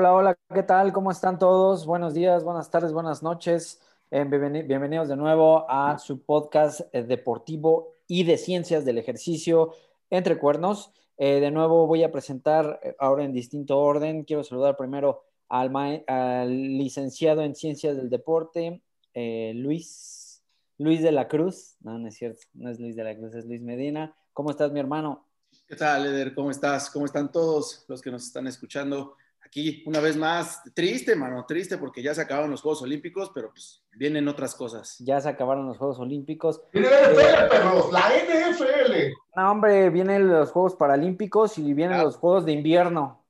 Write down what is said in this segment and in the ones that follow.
Hola, hola, ¿qué tal? ¿Cómo están todos? Buenos días, buenas tardes, buenas noches. Eh, bienvenidos de nuevo a su podcast eh, deportivo y de ciencias del ejercicio entre cuernos. Eh, de nuevo voy a presentar ahora en distinto orden. Quiero saludar primero al, licenciado en ciencias del deporte, Luis, Luis de la Cruz. No, no es cierto, no es Luis de la Cruz, es Luis Medina. ¿Cómo estás, mi hermano? ¿Qué tal, Eder? ¿Cómo estás? ¿Cómo están todos los que nos están escuchando? Aquí una vez más, triste, mano, triste porque ya se acabaron los Juegos Olímpicos, pero pues vienen otras cosas. Ya se acabaron los Juegos Olímpicos. Viene la NFL, perros, la NFL. No, hombre, vienen los Juegos Paralímpicos y vienen los Juegos de invierno.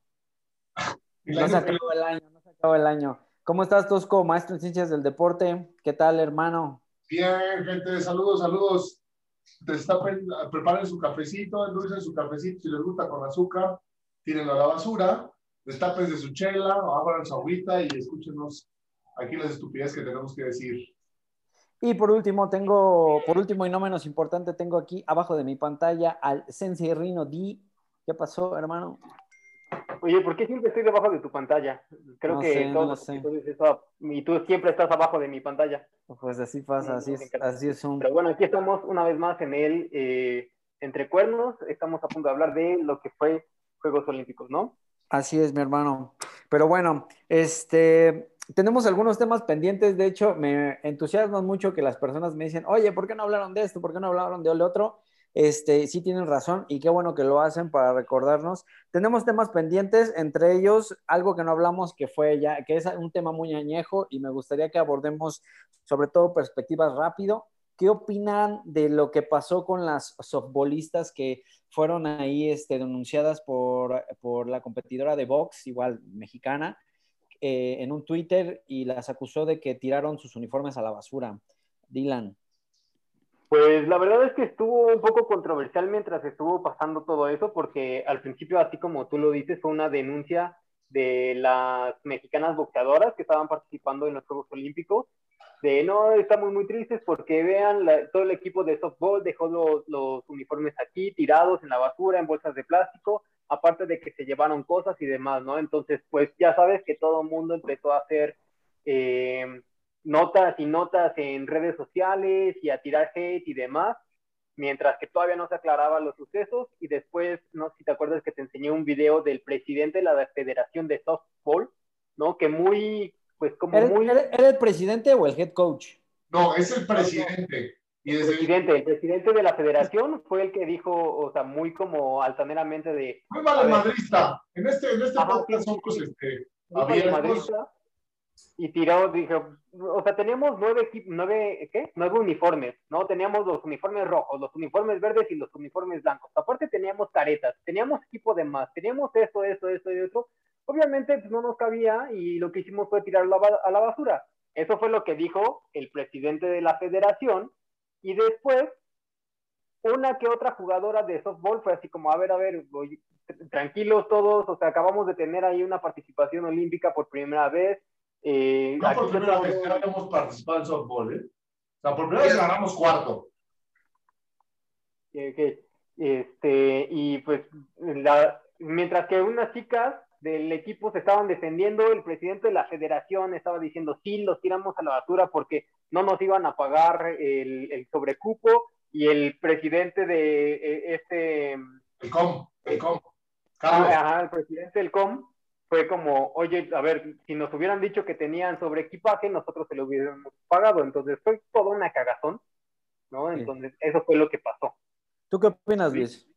No se acabó el año, no se acabó el año. ¿Cómo estás, Tosco, maestro en ciencias del deporte? ¿Qué tal, hermano? Bien, gente, saludos, saludos. preparen su cafecito, endulcen su cafecito si les gusta con azúcar, tírenlo a la basura destapen de su chela, abran su agüita y escúchenos aquí las estupideces que tenemos que decir. Y por último, tengo, por último y no menos importante, tengo aquí abajo de mi pantalla al Sensei Rino D. ¿Qué pasó, hermano? Oye, ¿por qué siempre estoy debajo de tu pantalla? Creo que todos y tú siempre estás abajo de mi pantalla. Pues así pasa, así es, así es un... Pero bueno, aquí estamos una vez más en el eh, Entre Cuernos. Estamos a punto de hablar de lo que fue Juegos Olímpicos, ¿no? Así es, mi hermano. Pero bueno, este, tenemos algunos temas pendientes. De hecho, me entusiasma mucho que las personas me dicen, oye, ¿por qué no hablaron de esto? ¿Por qué no hablaron de lo otro? Este, sí tienen razón y qué bueno que lo hacen para recordarnos. Tenemos temas pendientes, entre ellos algo que no hablamos que fue ya, que es un tema muy añejo y me gustaría que abordemos sobre todo perspectivas rápido. ¿Qué opinan de lo que pasó con las softbolistas que fueron ahí este, denunciadas por, por la competidora de box, igual mexicana, eh, en un Twitter y las acusó de que tiraron sus uniformes a la basura? Dylan. Pues la verdad es que estuvo un poco controversial mientras estuvo pasando todo eso, porque al principio, así como tú lo dices, fue una denuncia de las mexicanas boxeadoras que estaban participando en los Juegos Olímpicos de no, estamos muy tristes porque vean, todo el equipo de softball dejó los, uniformes aquí tirados en la basura, en bolsas de plástico, aparte de que se llevaron cosas y demás, ¿no? Entonces, pues ya sabes que todo el mundo empezó a hacer eh, notas y notas en redes sociales y a tirar hate y demás, mientras que todavía no se aclaraban los sucesos y después, no sé si te acuerdas que te enseñé un video del presidente de la Federación de Softball, ¿no? Que muy pues como muy... ¿era, el presidente o el head coach? No, es el presidente. Y el presidente, el presidente de la federación fue el que dijo, o sea, muy como altaneramente de... Muy madrista. En este, en este podcast somos este, madrista. Y tiró, dijo, o sea, teníamos nueve, nueve, ¿qué? Nueve uniformes, ¿no? Teníamos los uniformes rojos, los uniformes verdes y los uniformes blancos. Aparte teníamos caretas, teníamos equipo de más, teníamos esto, esto, esto y otro. Obviamente pues, no nos cabía y lo que hicimos fue tirarlo a la basura. Eso fue lo que dijo el presidente de la federación y después una que otra jugadora de softball fue así como, a ver, a ver, tranquilos todos, o sea, acabamos de tener ahí una participación olímpica por primera vez. Eh, no por primera vez, ya habíamos participado en softball, ¿eh? O sea, por primera vez ganamos cuarto. Este, y pues, mientras que unas chicas del equipo se estaban defendiendo, el presidente de la federación estaba diciendo, sí, los tiramos a la basura porque no nos iban a pagar el, sobrecupo, y el presidente de eh, este... El COM, el COM. Ajá, el presidente del COM fue como, oye, a ver, si nos hubieran dicho que tenían sobre equipaje, nosotros se lo hubiéramos pagado, entonces fue toda una cagazón, ¿no? Entonces, eso fue lo que pasó. ¿Tú qué opinas, Luis?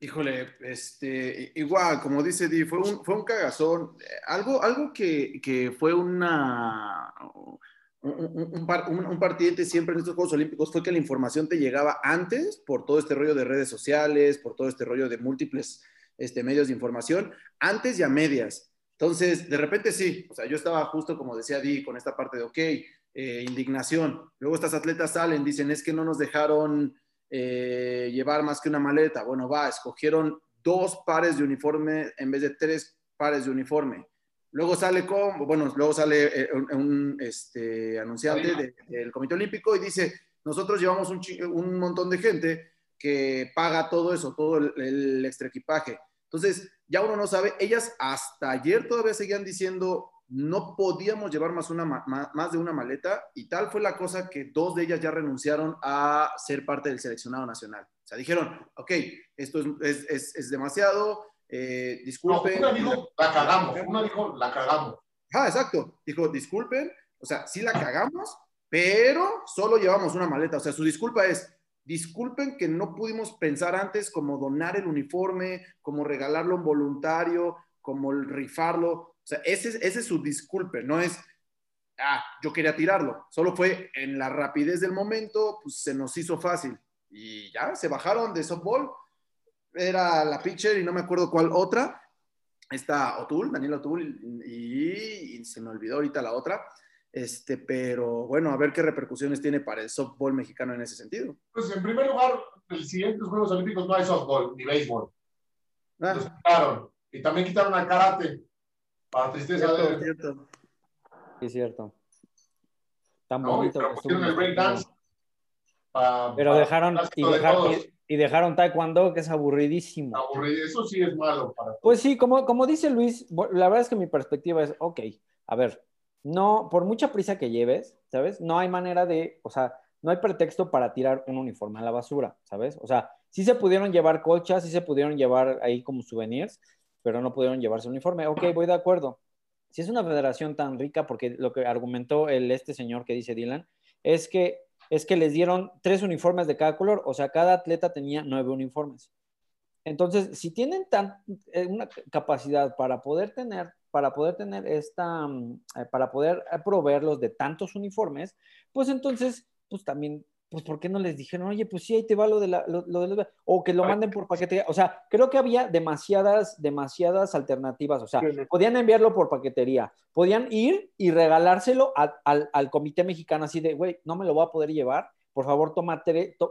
Híjole, este, igual, como dice Di, fue un, fue un cagazón. Algo, algo que, que fue una, un, un, un, partiente siempre en estos Juegos Olímpicos fue que la información te llegaba antes por todo este rollo de redes sociales, por todo este rollo de múltiples este, medios de información, antes y a medias. Entonces, de repente sí, o sea, yo estaba justo como decía Di con esta parte de, ok, eh, indignación. Luego estas atletas salen, dicen, es que no nos dejaron eh, llevar más que una maleta. Bueno, va, escogieron dos pares de uniforme en vez de tres pares de uniforme. Luego sale con, bueno, luego sale eh, un, este, anunciante del Comité Olímpico y dice, nosotros llevamos un, un, montón de gente que paga todo eso, todo el, extra equipaje. Entonces, ya uno no sabe, ellas hasta ayer todavía seguían diciendo, no podíamos llevar más, una, más de una maleta y tal fue la cosa que dos de ellas ya renunciaron a ser parte del seleccionado nacional. O sea, dijeron, ok, esto es, es, es, demasiado, eh, disculpen. una dijo, la cagamos, una dijo, la cagamos. Ah, exacto, dijo, disculpen, o sea, sí la cagamos, pero solo llevamos una maleta. O sea, su disculpa es, disculpen que no pudimos pensar antes como donar el uniforme, como regalarlo a un voluntario, como rifarlo. O sea, ese, ese es su disculpe, no es, ah, yo quería tirarlo. Solo fue en la rapidez del momento, pues se nos hizo fácil. Y ya, se bajaron de softball. Era la pitcher y no me acuerdo cuál otra. Está Otul, Daniel Otul, y, y se me olvidó ahorita la otra. Este, pero bueno, a ver qué repercusiones tiene para el softball mexicano en ese sentido. Pues en primer lugar, el siguiente Juegos Olímpicos no hay softball ni béisbol. Ah. Los quitaron. Y también quitaron al karate. Para tristeza de. Cierto. Sí, es cierto. Tan bonito. Pero, el breakdance pero dejaron y, dejaron y, dejaron taekwondo, que es aburridísimo. Aburrido, eso sí es malo para todos. Pues sí, como, como dice Luis, la verdad es que mi perspectiva es, ok, a ver, no, por mucha prisa que lleves, ¿sabes? No hay manera de, o sea, no hay pretexto para tirar un uniforme a la basura, ¿sabes? O sea, sí se pudieron llevar colchas, sí se pudieron llevar ahí como souvenirs, pero no pudieron llevarse uniforme. Ok, voy de acuerdo. Si es una federación tan rica, porque lo que argumentó el, este señor que dice Dylan, es que, es que les dieron tres uniformes de cada color, o sea, cada atleta tenía nueve uniformes. Entonces, si tienen tan, eh, una capacidad para poder tener para poder tener esta, mm, eh, para poder eh, proveerlos de tantos uniformes, pues entonces, pues también, pues ¿por qué no les dijeron, oye, pues sí, ahí te va lo de la, lo, de o que lo manden por paquetería? O sea, creo que había demasiadas, demasiadas alternativas, o sea, podían enviarlo por paquetería, podían ir y regalárselo al, al comité mexicano así de, güey, no me lo voy a poder llevar, por favor, toma,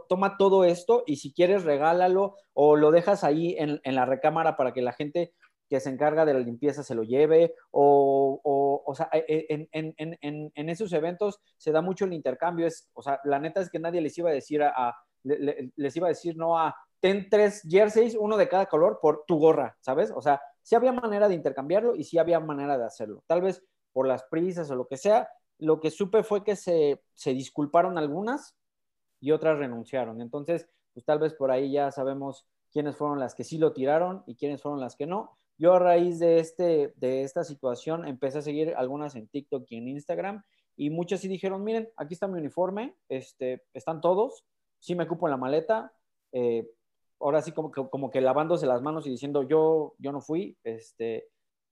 toma todo esto y si quieres regálalo o lo dejas ahí en, en, la recámara para que la gente que se encarga de la limpieza se lo lleve, o, o, o sea, e, e, en, en, en, en, esos eventos se da mucho el intercambio, es, o sea, la neta es que nadie les iba a decir a, les iba a decir no a, ten tres jerseys, uno de cada color por tu gorra, ¿sabes? O sea, sí había manera de intercambiarlo y sí había manera de hacerlo. Tal vez por las prisas o lo que sea, lo que supe fue que se, se disculparon algunas y otras renunciaron. Entonces, pues tal vez por ahí ya sabemos quiénes fueron las que sí lo tiraron y quiénes fueron las que no. Yo a raíz de, este, de esta situación empecé a seguir algunas en TikTok y en Instagram y muchas sí dijeron, miren, aquí está mi uniforme, este, están todos, sí me ocupo en la maleta, eh, ahora sí como que, como que lavándose las manos y diciendo yo, yo no fui, este,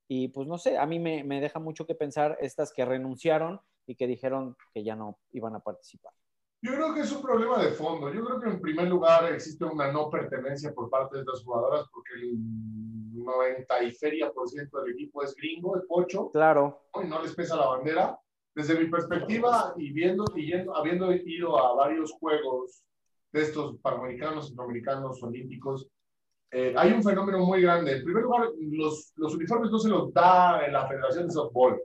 y pues no sé, a mí me deja mucho que pensar estas que renunciaron y que dijeron que ya no iban a participar. Yo creo que es un problema de fondo. Yo creo que en primer lugar existe una no pertenencia por parte de estas jugadoras porque el 90 y feria por ciento del equipo es gringo, es pocho. Claro. Y no les pesa la bandera. Desde mi perspectiva y viendo y yendo, habiendo ido a varios juegos de estos panamericanos, centroamericanos, olímpicos, eh, hay un fenómeno muy grande. En primer lugar, los, los uniformes no se los da la Federación de Softball.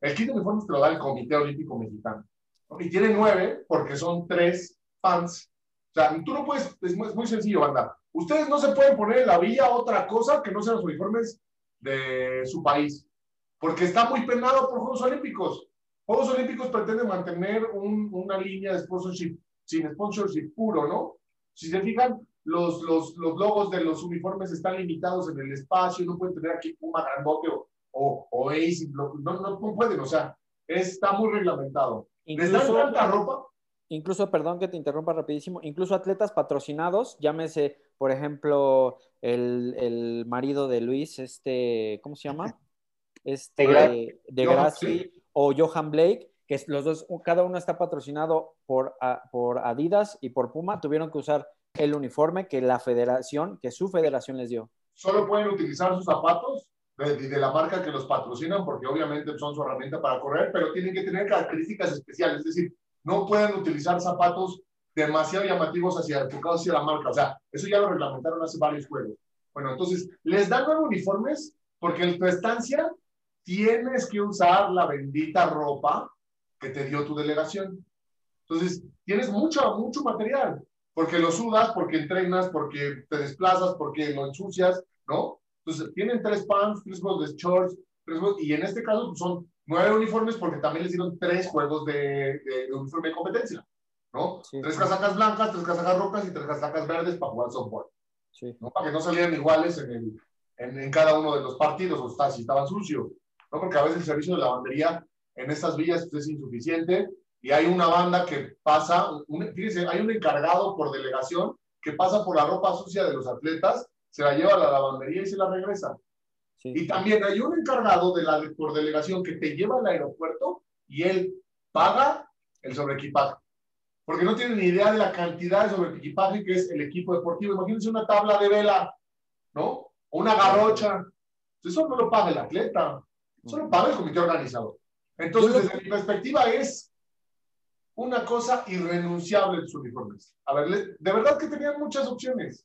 El kit de uniformes te lo da el Comité Olímpico Mexicano y tiene nueve porque son tres fans. O sea, tú no puedes, es muy, sencillo, banda. Ustedes no se pueden poner en la villa otra cosa que no sean los uniformes de su país, porque está muy penado por Juegos Olímpicos. Juegos Olímpicos pretenden mantener una línea de sponsorship sin sponsorship puro, ¿no? Si se fijan, los, los, los logos de los uniformes están limitados en el espacio, no pueden tener aquí Puma grandote o, o, o Ace, no, no, no pueden, o sea, está muy reglamentado. Incluso, ropa? Incluso, perdón que te interrumpa rapidísimo, incluso atletas patrocinados, llámese, por ejemplo, el, el marido de Luis, este, ¿cómo se llama? Este, de Graci o Johan Blake, que los dos, cada uno está patrocinado por, por Adidas y por Puma, tuvieron que usar el uniforme que la federación, que su federación les dio. ¿Solo pueden utilizar sus zapatos? De, la marca que los patrocinan, porque obviamente son su herramienta para correr, pero tienen que tener características especiales, es decir, no pueden utilizar zapatos demasiado llamativos hacia enfocados hacia la marca, o sea, eso ya lo reglamentaron hace varios juegos. Bueno, entonces, les dan nuevos uniformes porque en tu estancia tienes que usar la bendita ropa que te dio tu delegación. Entonces, tienes mucho, mucho material, porque lo sudas, porque entrenas, porque te desplazas, porque lo ensucias, ¿no? Entonces, tienen tres pants, tres juegos de shorts, tres juegos, y en este caso pues, son nueve uniformes porque también les dieron tres juegos de, de, uniforme de competencia, ¿no? tres casacas blancas, tres casacas rojas y tres casacas verdes para jugar softball. Sí. ¿no? Para que no salieran iguales en, el, en, en, cada uno de los partidos, o sea, si estaban sucios, ¿no? Porque a veces el servicio de lavandería en estas villas es insuficiente y hay una banda que pasa, un, fíjense, hay un encargado por delegación que pasa por la ropa sucia de los atletas, se la lleva a la lavandería y se la regresa. Y también hay un encargado de la, por delegación que te lleva al aeropuerto y él paga el sobreequipaje. Porque no tiene ni idea de la cantidad de sobreequipaje que es el equipo deportivo. Imagínense una tabla de vela, ¿no? O una garrocha. Eso no lo paga el atleta, eso lo paga el comité organizador. Entonces, desde mi perspectiva, es una cosa irrenunciable de sus uniformes. A ver, de verdad que tenían muchas opciones.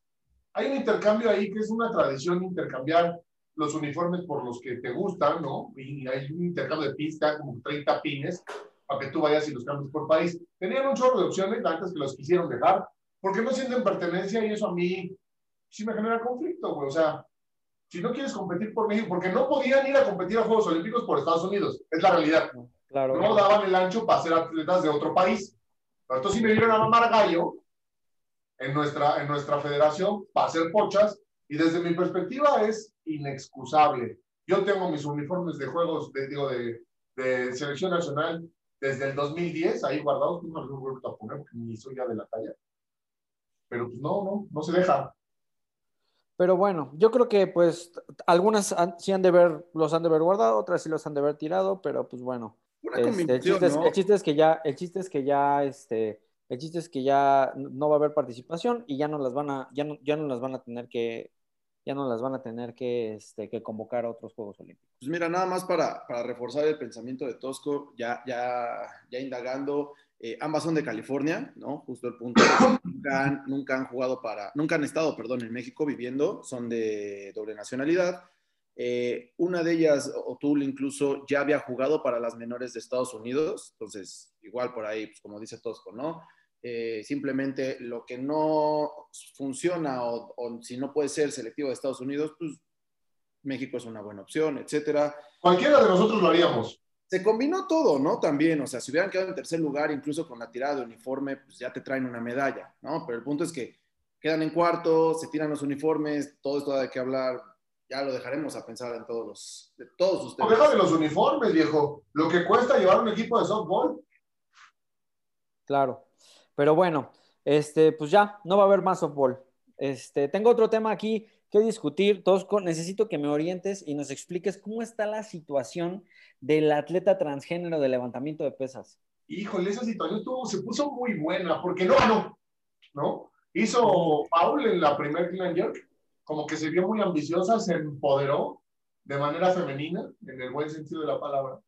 Hay un intercambio ahí que es una tradición intercambiar los uniformes por los que te gustan, ¿no? Y hay un intercambio de pista, como 30 pines, para que tú vayas y los cambies por país. Tenían un chorro de opciones antes que los quisieron dejar, porque no sienten pertenencia y eso a mí sí me genera conflicto, güey. O sea, si no quieres competir por México, porque no podían ir a competir a Juegos Olímpicos por Estados Unidos, es la realidad. No daban el ancho para ser atletas de otro país. Pero entonces si me dieron a mamar gallo en nuestra, en nuestra federación para hacer pochas, y desde mi perspectiva es inexcusable. Yo tengo mis uniformes de juegos, de, digo, de, de selección nacional desde el 2010, ahí guardados, no los vuelto a poner porque ni soy ya de la talla. Pero pues no, no, no se deja. Pero bueno, yo creo que pues algunas sí han de ver, los han de ver guardado, otras sí los han de ver tirado, pero pues bueno. Este, el, chiste es, que ya, el chiste es que ya, este, el chiste es que ya no va a haber participación y ya no las van a, ya no, ya no las van a tener que, ya no las van a tener que, este, que convocar a otros Juegos Olímpicos. Pues mira, nada más para, reforzar el pensamiento de Tosco, ya, ya, ya indagando, eh, ambas son de California, ¿no? Justo el punto. nunca, han, nunca han jugado para, nunca han estado, perdón, en México viviendo, son de doble nacionalidad. Eh, una de ellas, O'Toole incluso, ya había jugado para las menores de Estados Unidos, entonces igual por ahí, pues como dice Tosco, ¿no? Eh, simplemente lo que no funciona o, si no puede ser selectivo de Estados Unidos, pues México es una buena opción, etcétera. Cualquiera de nosotros lo haríamos. Se combinó todo, ¿no? También, o sea, si hubieran quedado en tercer lugar, incluso con la tirada de uniforme, pues ya te traen una medalla, ¿no? Pero el punto es que quedan en cuarto, se tiran los uniformes, todo esto de que hablar, ya lo dejaremos a pensar en todos los, de todos ustedes. No, deja de los uniformes, viejo. Lo que cuesta llevar un equipo de softball. Claro. Pero bueno, este, pues ya, no va a haber más softball. Este, tengo otro tema aquí que discutir. Tosco, necesito que me orientes y nos expliques cómo está la situación del atleta transgénero de levantamiento de pesas. Híjole, esa situación se puso muy buena porque no ganó, ¿no? Hizo Paul en la primer Clean York como que se vio muy ambiciosa, se empoderó de manera femenina, en el buen sentido de la palabra,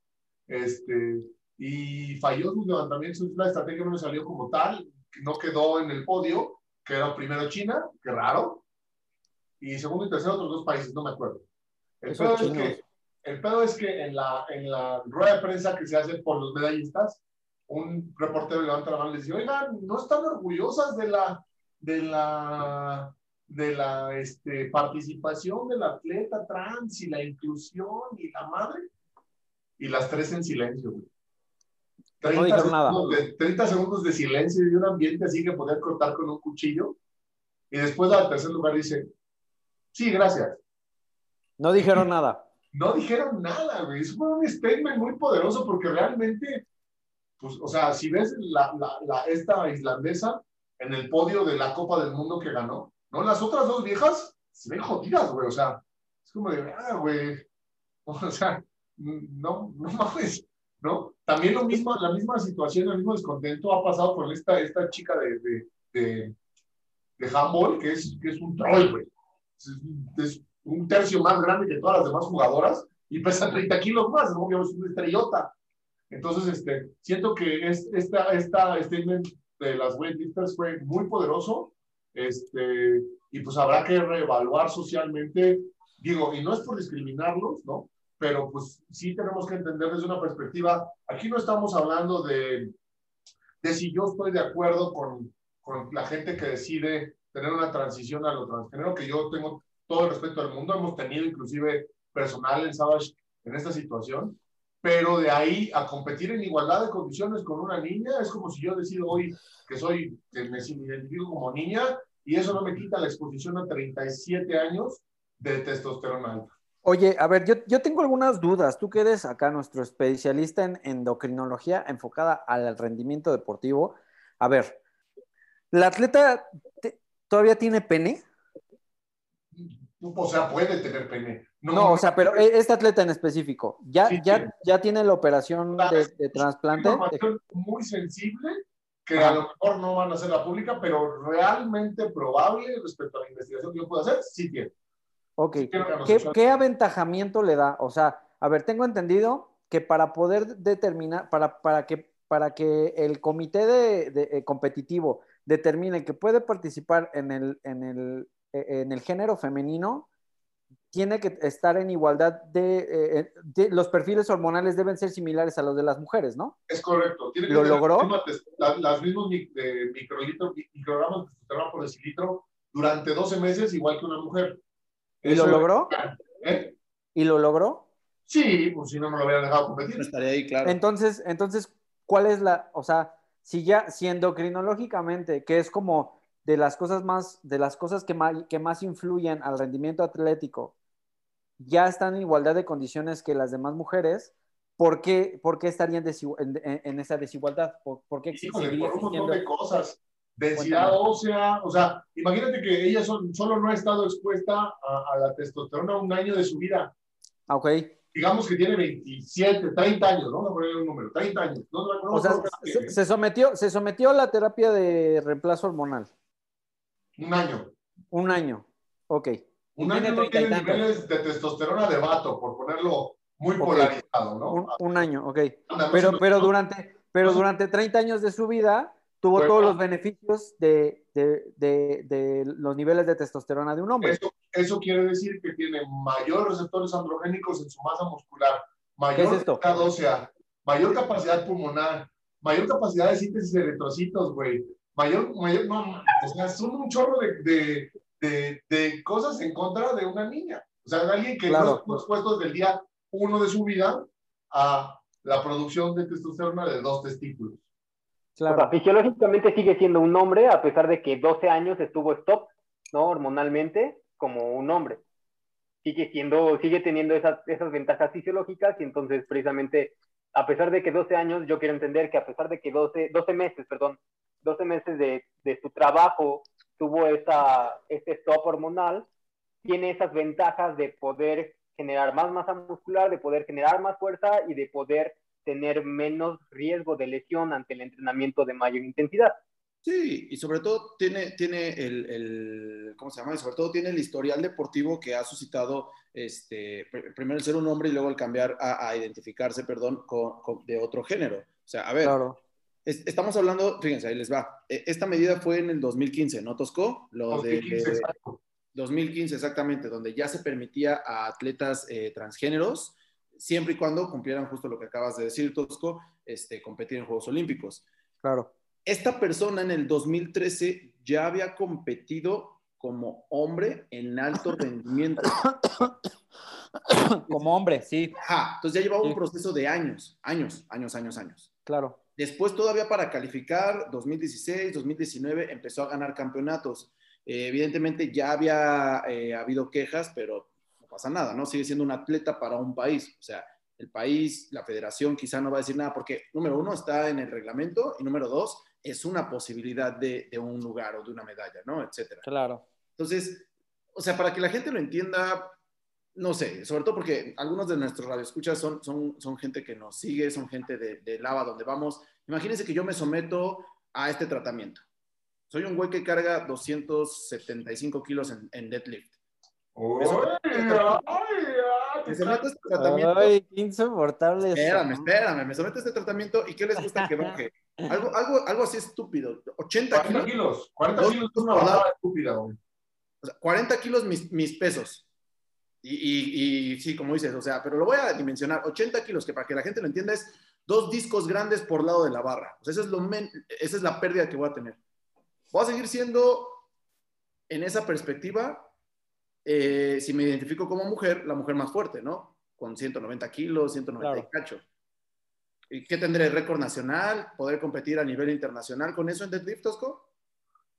este, y falló sus levantamientos, la estrategia no le salió como tal, no quedó en el podio, quedó primero China, qué raro, y segundo y tercero otros dos países, no me acuerdo. El pedo, es que, el pedo es que en la, en la rueda de prensa que se hace por los medallistas, un reportero levanta la mano y le dice, oigan, ¿no están orgullosas de la, de la de la este, participación del atleta trans y la inclusión y la madre. Y las tres en silencio, 30, segundos De, 30 segundos de silencio y un ambiente así que poder cortar con un cuchillo. Y después al tercer lugar dice, sí, gracias. No dijeron nada. No dijeron nada, güey. Es un statement muy poderoso porque realmente, pues, o sea, si ves la, la, la, esta islandesa en el podio de la Copa del Mundo que ganó, ¿no? Las otras dos viejas se ven jodidas, güey, o sea, es como de, ah, güey, o sea, no, no mames, ¿no? También lo mismo, la misma situación, el mismo descontento ha pasado con esta, esta chica de, de, de, de que es, que es un troll, güey. Es, un tercio más grande que todas las demás jugadoras y pesa 30 kilos más, es es una estrellota. Entonces, este, siento que es, esta, esta statement de las weightlifters fue muy poderoso este, y pues habrá que reevaluar socialmente, digo, y no es por discriminarlos, ¿no? Pero pues sí tenemos que entender desde una perspectiva, aquí no estamos hablando de, de si yo estoy de acuerdo con, con la gente que decide tener una transición a lo transgénero, que yo tengo todo el respeto del mundo. Hemos tenido inclusive personal en Savage en esta situación, pero de ahí a competir en igualdad de condiciones con una niña es como si yo decido hoy que soy, que me identifico como niña y eso no me quita la exposición a 37 años de testosterona alta. Oye, a ver, yo, yo tengo algunas dudas. Tú que eres acá nuestro especialista en endocrinología enfocada al rendimiento deportivo. A ver, ¿la atleta todavía tiene pene? O sea, puede tener pene. No, o sea, pero e, este atleta en específico, ¿ya, ya, ya tiene la operación de, de trasplante? Es muy sensible que a lo mejor no van a hacer la pública, pero realmente probable respecto a la investigación que yo puedo hacer, sí tiene. Ok. ¿Qué, aventajamiento le da? O sea, a ver, tengo entendido que para poder determinar, para, para, que, para que el comité de, eh, competitivo determine que puede participar en el, en el, en el género femenino, tiene que estar en igualdad de, eh, los perfiles hormonales deben ser similares a los de las mujeres, ¿no? Es correcto. ¿Lo logró? Las, mismas microgramas de por decilitro durante 12 meses, igual que una mujer. ¿Y lo logró? ¿Eh? ¿Y lo logró? Sí, pues si no me lo hubieran dejado competir. Estaría ahí, claro. Entonces, entonces, ¿cuál es la, o sea, si ya, si endocrinológicamente, que es como de las cosas más, de las cosas que más, que más influyen al rendimiento atlético, ya están en igualdad de condiciones que las demás mujeres, ¿por qué, por qué estarían en, esa desigualdad? ¿Por, qué Híjole, por un montón de cosas densidad ósea, o sea, imagínate que ella solo no ha estado expuesta a, la testosterona un año de su vida. Ah, ok. Digamos que tiene 27, 30 años, ¿no? Vamos a poner un número, 30 años. No, o sea, se, sometió, se sometió a la terapia de reemplazo hormonal. Un año. Un año, ok. Un año no tiene niveles de testosterona de vato, por ponerlo muy polarizado, ¿no? Un, año, ok. Pero, pero, durante, pero durante 30 años de su vida tuvo todos los beneficios de, de, de, los niveles de testosterona de un hombre. Eso, eso, quiere decir que tiene mayor receptores androgénicos en su masa muscular, mayor densidad ósea, mayor capacidad pulmonar, mayor capacidad de síntesis de eritrocitos, güey. Mayor, mayor, no, o sea, son un chorro de, de, de, cosas en contra de una niña. O sea, alguien que no estuvo expuesto desde el día uno de su vida a la producción de testosterona de dos testículos. Claro. fisiológicamente sigue siendo un hombre, a pesar de que 12 años estuvo stop, ¿no? Hormonalmente, como un hombre. Sigue siendo, sigue teniendo esas, esas ventajas fisiológicas y entonces precisamente, a pesar de que 12 años, yo quiero entender que a pesar de que 12, 12 meses, perdón, 12 meses de, de su trabajo tuvo esa, ese stop hormonal, tiene esas ventajas de poder generar más masa muscular, de poder generar más fuerza y de poder tener menos riesgo de lesión ante el entrenamiento de mayor intensidad. Sí, y sobre todo tiene, tiene el, el, ¿cómo se llama? Y sobre todo tiene el historial deportivo que ha suscitado, este, primero el ser un hombre y luego el cambiar a, identificarse, perdón, con, de otro género. O sea, a ver, estamos hablando, fíjense, ahí les va. E, esta medida fue en el 2015, ¿no, Tosco? Lo 2015, de, 2015, exactamente, donde ya se permitía a atletas eh, transgéneros siempre y cuando cumplieran justo lo que acabas de decir, Tosco, este, competir en Juegos Olímpicos. Claro. Esta persona en el 2013 ya había competido como hombre en alto rendimiento. como hombre, sí. Ajá, entonces ya llevaba un proceso de años, años, años, años, años. Claro. Después todavía para calificar, 2016, 2019, empezó a ganar campeonatos. Eh, evidentemente ya había eh, habido quejas, pero pasa nada, ¿no? Sigue siendo un atleta para un país. O sea, el país, la federación quizá no va a decir nada porque, número uno, está en el reglamento y número dos, es una posibilidad de, de un lugar o de una medalla, ¿no? Etcétera. Claro. Entonces, o sea, para que la gente lo entienda, no sé, sobre todo porque algunos de nuestros radioescuchas son, son, son gente que nos sigue, son gente de, de Lava donde vamos. Imagínense que yo me someto a este tratamiento. Soy un güey que carga 275 kilos en, en deadlift. Me someto a este tratamiento. Ay, qué insoportable. Espérame, espérame. Me someto a este tratamiento y ¿qué les gusta que baje? Algo, algo, algo así estúpido. 80 40 kilos. 40 kilos es una bajada estúpida, güey. O sea, 40 kilos mis, mis pesos. Y, y, y, sí, como dices, o sea, pero lo voy a dimensionar. 80 kilos, que para que la gente lo entienda es dos discos grandes por lado de la barra. O sea, esa es, lo men esa es la pérdida que voy a tener. Voy a seguir siendo, en esa perspectiva, eh, si me identifico como mujer, la mujer más fuerte, ¿no? Con 190 kilos, 190 Claro. y cacho. ¿Y qué tendré? ¿Récord nacional? ¿Poder competir a nivel internacional con eso en deadlift, Tosco?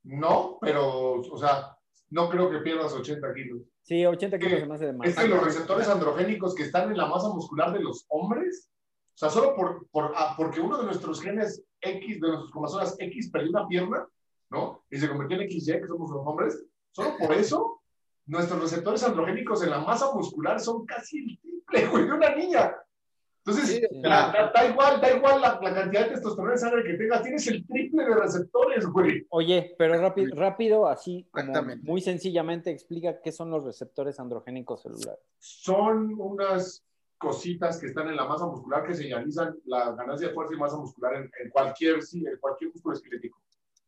No, pero, o sea, no creo que pierdas 80 kilos. Sí, 80 kilos se me hace de más. Es que los receptores androgénicos que están en la masa muscular de los hombres, o sea, solo por, por, ah, porque uno de nuestros genes X, de nuestros cromosomas X, perdió una pierna, ¿no? Y se convirtió en XY, que somos los hombres, solo por eso, nuestros receptores androgénicos en la masa muscular son casi el triple, güey, de una niña. Entonces, Sí, da, da- da igual, da igual la, la cantidad de testosterona en sangre que tengas, tienes el triple de receptores, güey. Oye, pero rápido, rápido así, como muy sencillamente explica qué son los receptores androgénicos celulares. son unas cositas que están en la masa muscular que señalizan la ganancia de fuerza y masa muscular en, en cualquier, sí, en cualquier músculo esquelético,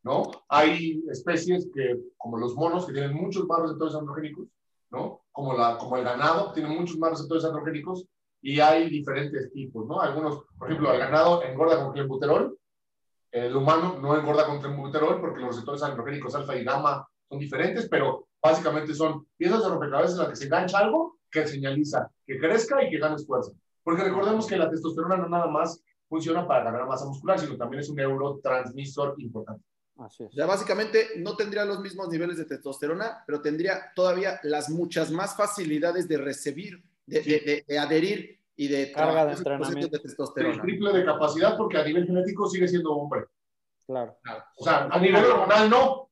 ¿no? Hay especies que, como los monos, que tienen muchos más receptores androgénicos, ¿no? Como, la, como el ganado, tiene muchos más receptores androgénicos y hay diferentes tipos, ¿no? Algunos, por ejemplo, el ganado engorda con clenbuterol, el humano no engorda con clenbuterol porque los receptores androgénicos alfa y gamma son diferentes, pero básicamente son piezas de rompecabezas en las que se engancha algo que señaliza que crezca y que ganes fuerza. Porque recordemos que la testosterona no nada más funciona para ganar masa muscular, sino también es un neurotransmisor importante. Así es. O sea, básicamente no tendría los mismos niveles de testosterona, pero tendría todavía las muchas más facilidades de recibir, de, Sí. de- de- de adherir y de Carga de entrenamiento. de El testosterona. triple de capacidad porque a nivel genético sigue siendo hombre. Claro. O sea, a nivel hormonal no.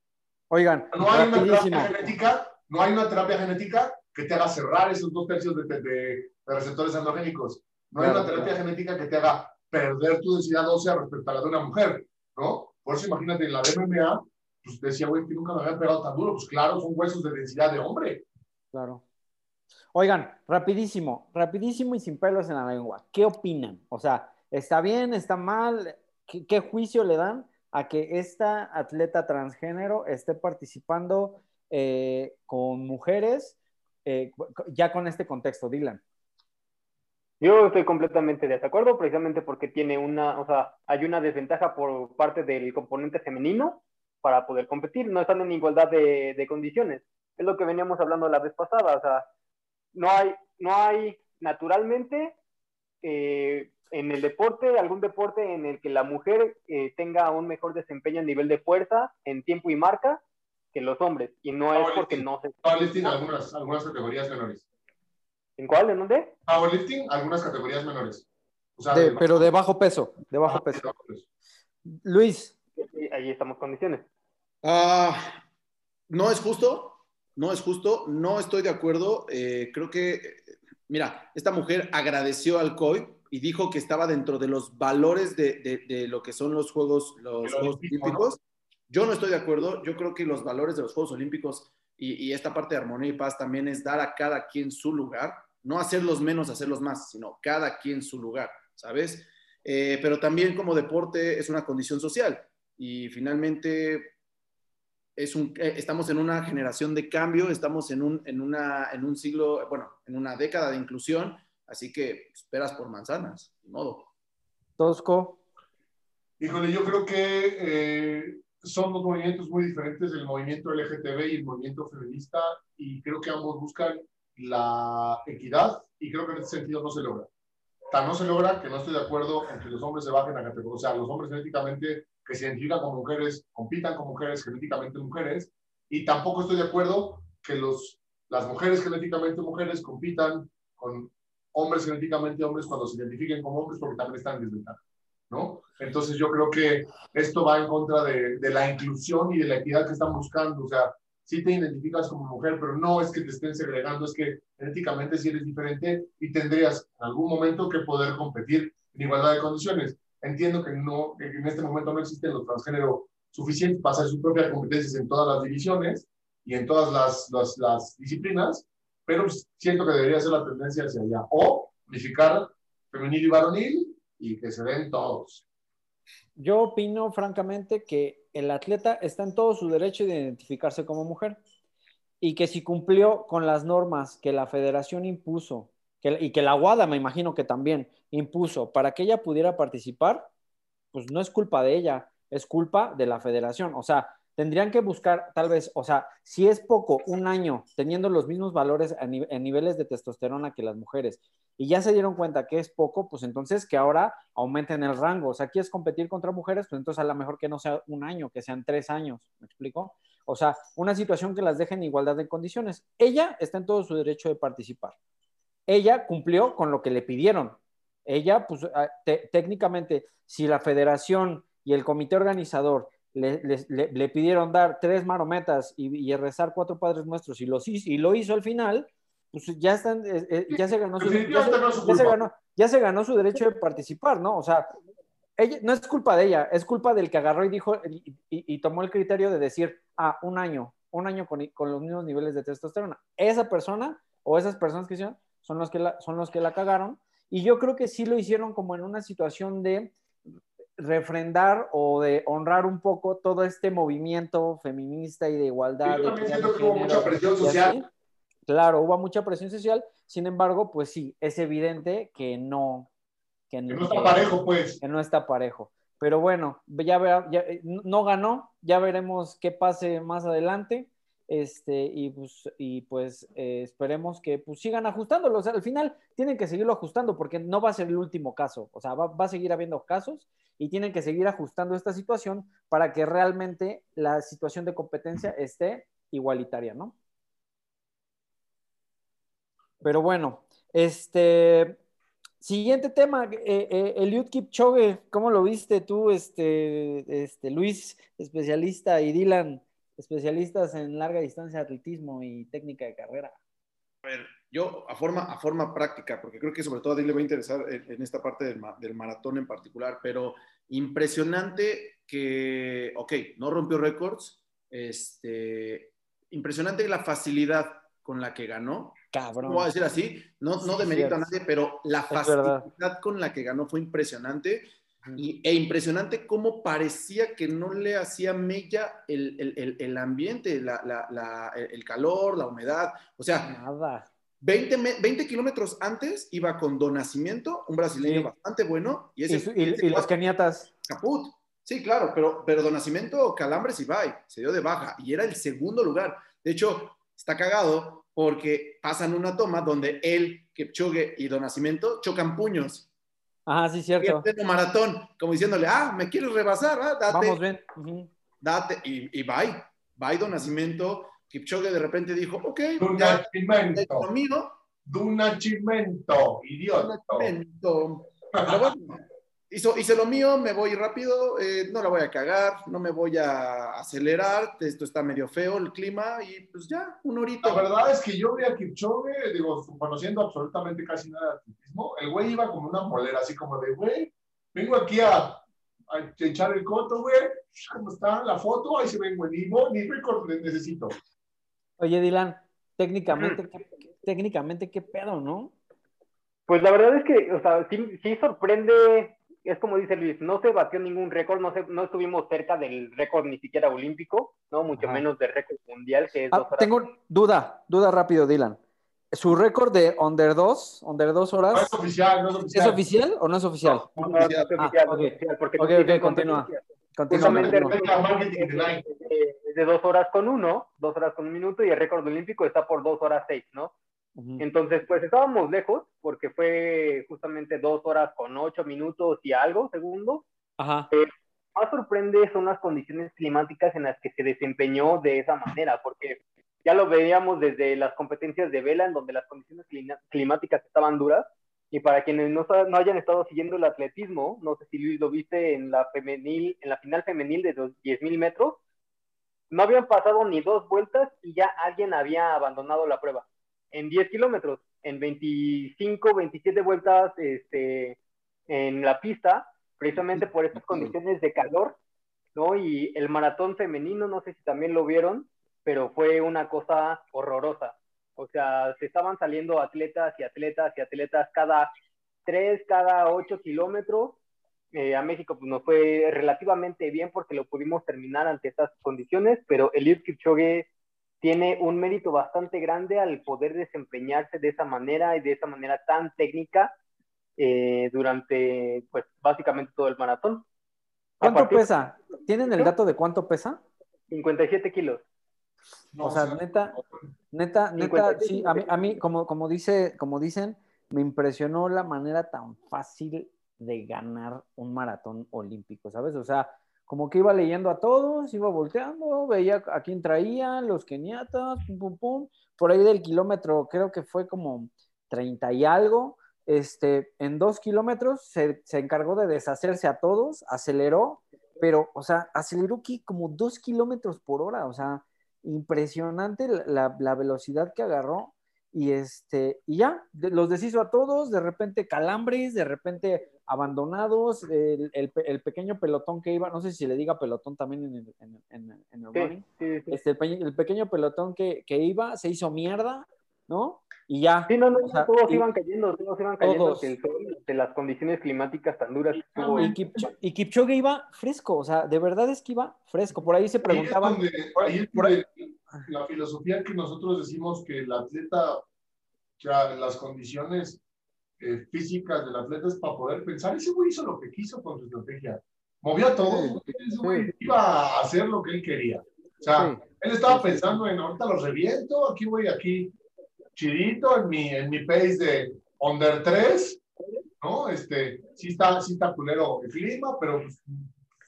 Oigan, No hay una terapia genética, no hay una terapia genética que te haga cerrar esos dos tercios de, de- de receptores androgénicos. No hay una terapia genética que te haga perder tu densidad ósea respecto a la de una mujer, ¿no? Por eso imagínate, en la de MMA, pues decía, güey, que nunca me habían pegado tan duro. Pues claro, son huesos de densidad de hombre. Claro. Oigan, rapidísimo, rapidísimo y sin pelos en la lengua. ¿Qué opinan? O sea, ¿está bien, está mal? ¿Qué, juicio le dan a que esta atleta transgénero esté participando eh, con mujeres eh, ya con este contexto, Dylan? Yo estoy completamente de acuerdo, precisamente porque tiene una, o sea, hay una desventaja por parte del componente femenino para poder competir, no están en igualdad de, de condiciones. Es lo que veníamos hablando la vez pasada, o sea, no hay, no hay naturalmente eh, en el deporte, algún deporte en el que la mujer eh, tenga un mejor desempeño a nivel de fuerza, en tiempo y marca, que los hombres. Y no es porque no se... Powerlifting, algunas, algunas categorías menores. ¿En cuál? ¿En dónde? Powerlifting, algunas categorías menores. O sea, De- de- pero de bajo peso, de bajo Ah, peso. de bajo peso. Luis, Ahí estamos condiciones. Ah, no es justo, no es justo, no estoy de acuerdo. Eh, creo que, eh, mira, esta mujer agradeció al COI y dijo que estaba dentro de los valores de, de- de lo que son los Juegos, los Juegos olímpico, Olímpicos. Yo no estoy de acuerdo, yo creo que los valores de los Juegos Olímpicos y, y esta parte de armonía y paz también es dar a cada quien su lugar, no hacerlos menos, hacerlos más, sino cada quien su lugar, ¿sabes? Eh, pero también como deporte es una condición social y finalmente es un, eh, estamos en una generación de cambio, estamos en un, en, una, en un siglo, bueno, en una década de inclusión, así que esperas por manzanas, de modo. Tosco, Híjole, yo creo que eh, son dos movimientos muy diferentes, el movimiento LGTB y el movimiento feminista, y creo que ambos buscan la equidad, y creo que en ese sentido no se logra. Tan no se logra que no estoy de acuerdo en que los hombres se bajen a categoría, o sea, los hombres genéticamente que se identifican como mujeres, compitan con mujeres genéticamente mujeres, y tampoco estoy de acuerdo que los, las mujeres genéticamente mujeres compitan con hombres genéticamente hombres cuando se identifiquen como hombres porque también están en desventaja. ¿no? Entonces yo creo que esto va en contra de, de, la inclusión y de la equidad que están buscando. O sea, sí te identificas como mujer, pero no es que te estén segregando, es que genéticamente sí eres diferente y tendrías en algún momento que poder competir en igualdad de condiciones. Entiendo que, no, que en este momento no existen los transgénero suficientes para hacer sus propias competencias en todas las divisiones y en todas las, las, las disciplinas, pero pues, siento que debería ser la tendencia hacia allá. O unificar femenil y varonil y que se den todos. Yo opino francamente que el atleta está en todo su derecho de identificarse como mujer y que si cumplió con las normas que la federación impuso y que la WADA me imagino que también impuso para que ella pudiera participar, pues no es culpa de ella, es culpa de la federación. O sea, tendrían que buscar tal vez, o sea, si es poco, un año teniendo los mismos valores en niveles de testosterona que las mujeres y ya se dieron cuenta que es poco, pues entonces que ahora aumenten el rango. O sea, es competir contra mujeres, pues entonces a lo mejor que no sea un año, que sean tres años, ¿me explico? O sea, una situación que las deje en igualdad de condiciones. Ella está en todo su derecho de participar. Ella cumplió con lo que le pidieron. Ella, pues técnicamente, si la federación y el comité organizador le, pidieron dar tres marometas y, rezar cuatro padres nuestros y, los, y lo hizo al final, pues ya están, eh, eh, ya se ganó su, ya se, ganó, su derecho de participar, ¿no? O sea, ella, no es culpa de ella, es culpa del que agarró y dijo y, tomó el criterio de decir, ah, un año, un año con, los mismos niveles de testosterona. Esa persona o esas personas que hicieron son los que la, son los que la cagaron. Y yo creo que sí lo hicieron como en una situación de refrendar o de honrar un poco todo este movimiento feminista y de igualdad. Yo también siento que hubo mucha presión social. Claro, hubo mucha presión social, sin embargo, pues sí, es evidente que no. Que, no está parejo, pues. Que no está parejo. Pero bueno, ya, ya, no ganó, ya veremos qué pase más adelante. Este, y pues, y pues eh, esperemos que pues, sigan ajustándolo. O sea, al final tienen que seguirlo ajustando porque no va a ser el último caso. O sea, va, va, a seguir habiendo casos y tienen que seguir ajustando esta situación para que realmente la situación de competencia esté igualitaria, ¿no? Pero bueno, este, siguiente tema, eh, eh, Eliud Kipchoge, ¿cómo lo viste tú, este, este, Luis, especialista, y Dylan, especialistas en larga distancia, atletismo y técnica de carrera? A ver, yo a forma, a forma práctica, porque creo que sobre todo a Dylan le va a interesar en, esta parte del, del, maratón en particular, pero impresionante que, ok, no rompió récords, este, impresionante la facilidad con la que ganó, Cabrón. voy a decir así, no, no demerito a nadie, pero la facilidad con la que ganó fue impresionante. Y, e impresionante cómo parecía que no le hacía mella el, el, el ambiente, la, la, el calor, la humedad. O sea, Nada. 20, 20 kilómetros antes iba con Don Nacimiento, un brasileño bastante bueno. Y, ese, y, los keniatas. Caput. Sí, claro, pero, pero Don Nacimiento, Calambres y Bay, se dio de baja y era el segundo lugar. De hecho, está cagado porque pasan una toma donde él, Kepchoge y Don Nacimiento chocan puños. Ah, sí, cierto. Y el maratón, como diciéndole, ah, me quieres rebasar, ¿ah? date. Vamos bien. Date, y, y bye. Bye, Don Nacimiento. Kipchoge de repente dijo, ok, Don Nacimiento. Don Nacimiento, idiota. Pero bueno, hizo, hice lo mío, me voy rápido, eh, no la voy a cagar, no me voy a acelerar, esto está medio feo el clima y pues ya, un horito. La verdad es que yo vi a Kipchoge, digo, conociendo absolutamente casi nada de atletismo, el güey iba como una molera, así como de, güey, vengo aquí a, a echar el coto, güey, ¿cómo está la foto? Ahí se ven buenísimo, ni récord necesito. Oye, Dylan, técnicamente, ¿qué, técnicamente, ¿qué pedo, no? Pues la verdad es que, o sea, sí, sí sorprende es como dice Luis, no se batió ningún récord, no, no estuvimos cerca del récord ni siquiera olímpico, no mucho menos del récord mundial que es ah, Tengo duda, duda rápido, Dylan. ¿Su récord de under 2, under 2 horas? No es oficial, no es oficial. ¿Es oficial o no es oficial? No, no, es oficial, ah, oficial porque ok, ok, continúa. Justamente el récord es de dos horas con uno, dos horas con un minuto, y el récord olímpico está por dos horas seis, ¿no? Entonces, pues estábamos lejos porque fue justamente dos horas con ocho minutos y algo segundos. Ajá. Eh, más sorprende son las condiciones climáticas en las que se desempeñó de esa manera, porque ya lo veíamos desde las competencias de vela, en donde las condiciones climáticas estaban duras. Y para quienes no, no hayan estado siguiendo el atletismo, no sé si Luis lo viste en la femenil, en la final femenil de los 10.000 metros, no habían pasado ni dos vueltas y ya alguien había abandonado la prueba en 10 kilómetros, en 25, 27 vueltas este, en la pista, precisamente por estas condiciones de calor, ¿no? Y el maratón femenino, no sé si también lo vieron, pero fue una cosa horrorosa. O sea, se estaban saliendo atletas y atletas y atletas cada 3, cada 8 kilómetros. Eh, a México pues, nos fue relativamente bien porque lo pudimos terminar ante estas condiciones, pero el Kipchoge tiene un mérito bastante grande al poder desempeñarse de esa manera y de esa manera tan técnica eh, durante, pues, básicamente todo el maratón. ¿Cuánto pesa? ¿Tienen el dato de cuánto pesa? 57 kilos. o sea, neta, neta, neta, sí, a mí, a mí como, como, dice, como dicen, me impresionó la manera tan fácil de ganar un maratón olímpico, ¿sabes? O sea, como que iba leyendo a todos, iba volteando, veía a quién traían, los keniatas, pum, pum, pum. Por ahí del kilómetro, creo que fue como 30 y algo. Este, en dos kilómetros se, se encargó de deshacerse a todos, aceleró, pero, o sea, aceleró como dos kilómetros por hora, o sea, impresionante la, la velocidad que agarró y este, y ya, los deshizo a todos, de repente calambres, de repente abandonados, el, el, pequeño pelotón que iba, no sé si le diga pelotón también en el, en, en, en el running, Este, el, pequeño pelotón que, que, iba se hizo mierda, ¿no? Y ya. Sí, no, no, todos iban cayendo, todos iban cayendo de las condiciones climáticas tan duras. y, Kipchoge, y, Kipchoge, iba fresco, o sea, de verdad es que iba fresco. Por ahí se preguntaban. por ahí, la filosofía que nosotros decimos que el atleta, ya las condiciones eh, físicas del atleta es para poder pensar. Ese güey hizo lo que quiso con su estrategia. Movió a todos. Ese güey iba a hacer lo que él quería. O sea, él estaba pensando en ahorita los reviento, aquí voy, aquí chidito, en mi, en mi pace de under 3, ¿no? Este, sí está, sí está culero el clima, pero pues,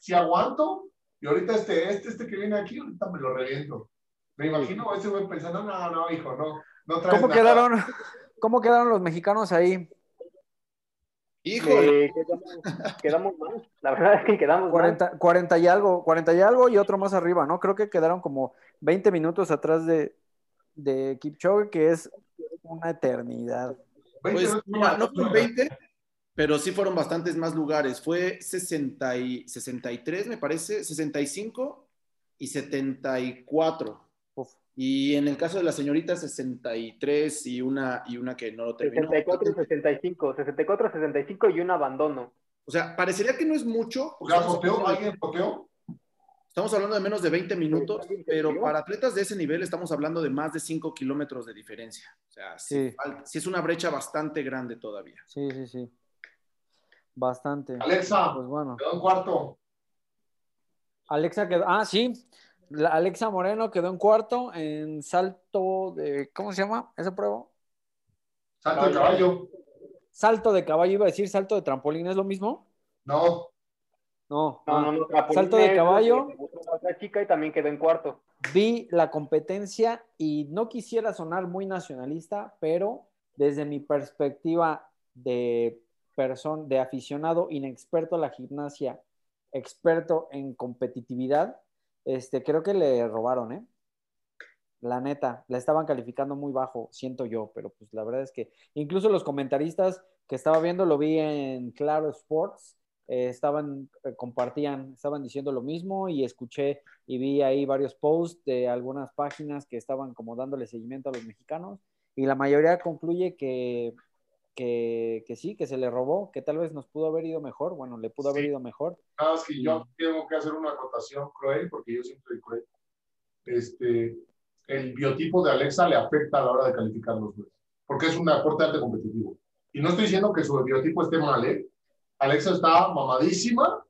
sí aguanto. Y ahorita este, este, este que viene aquí, ahorita me lo reviento. Me imagino ese güey pensando, no, no, hijo, no, no traes ¿Cómo quedaron, ¿Cómo quedaron los mexicanos ahí? Hijo, eh, quedamos, mal. La verdad es que quedamos 40, mal. 40 y algo, 40 y algo y otro más arriba, ¿no? Creo que quedaron como 20 minutos atrás de, de Kipchoge, que es una eternidad. Pues, no fue 20, pero sí fueron bastantes más lugares. Fue 60 y, 63, me parece, 65 y 74. Y en el caso de la señorita, 63 y una, y una que no lo terminó. 64 y 65, 64, 65 y un abandono. O sea, parecería que no es mucho. ¿Alguien poteó? Estamos hablando de menos de 20 minutos, pero para atletas de ese nivel estamos hablando de más de 5 kilómetros de diferencia. O sea, sí. sí. es una brecha bastante grande todavía. Sí, sí, sí. Bastante. Alexa, pues bueno. quedó en cuarto. Alexa quedó, ah, sí, Alexa Moreno quedó en cuarto en salto de, ¿cómo se llama esa prueba? Salto de caballo. Salto de caballo, iba a decir salto de trampolín, ¿es lo mismo? No. No, no, no, salto de caballo. Otra chica y también quedó en cuarto. Vi la competencia y no quisiera sonar muy nacionalista, pero desde mi perspectiva de persona, de aficionado inexperto a la gimnasia, experto en competitividad, este, creo que le robaron, ¿eh? La neta, la estaban calificando muy bajo, siento yo, pero pues la verdad es que incluso los comentaristas que estaba viendo, lo vi en Claro Sports, eh, estaban, eh, compartían, estaban diciendo lo mismo y escuché y vi ahí varios posts de algunas páginas que estaban como dándole seguimiento a los mexicanos y la mayoría concluye que que, que, sí, que se le robó, que tal vez nos pudo haber ido mejor, bueno, le pudo haber ido mejor. Nada más que yo tengo que hacer una acotación cruel, porque yo siempre soy cruel. Este, el biotipo de Alexa le afecta a la hora de calificar los jueces, porque es un aporte arte competitivo. Y no estoy diciendo que su biotipo esté mal, ¿eh? Alexa está mamadísima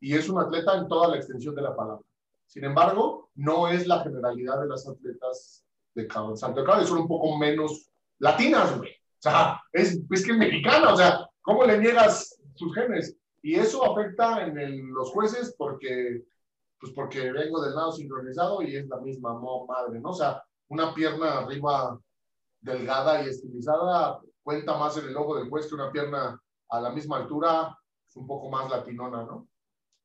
y es un atleta en toda la extensión de la palabra. Sin embargo, no es la generalidad de las atletas de Santo de Caballo, son un poco menos latinas, güey. O sea, es, es que es mexicana, o sea, ¿cómo le niegas sus genes? Y eso afecta en los jueces porque, pues porque vengo del lado sincronizado y es la misma madre, ¿no? O sea, una pierna arriba delgada y estilizada cuenta más en el ojo del juez que una pierna a la misma altura, un poco más latinona, ¿no?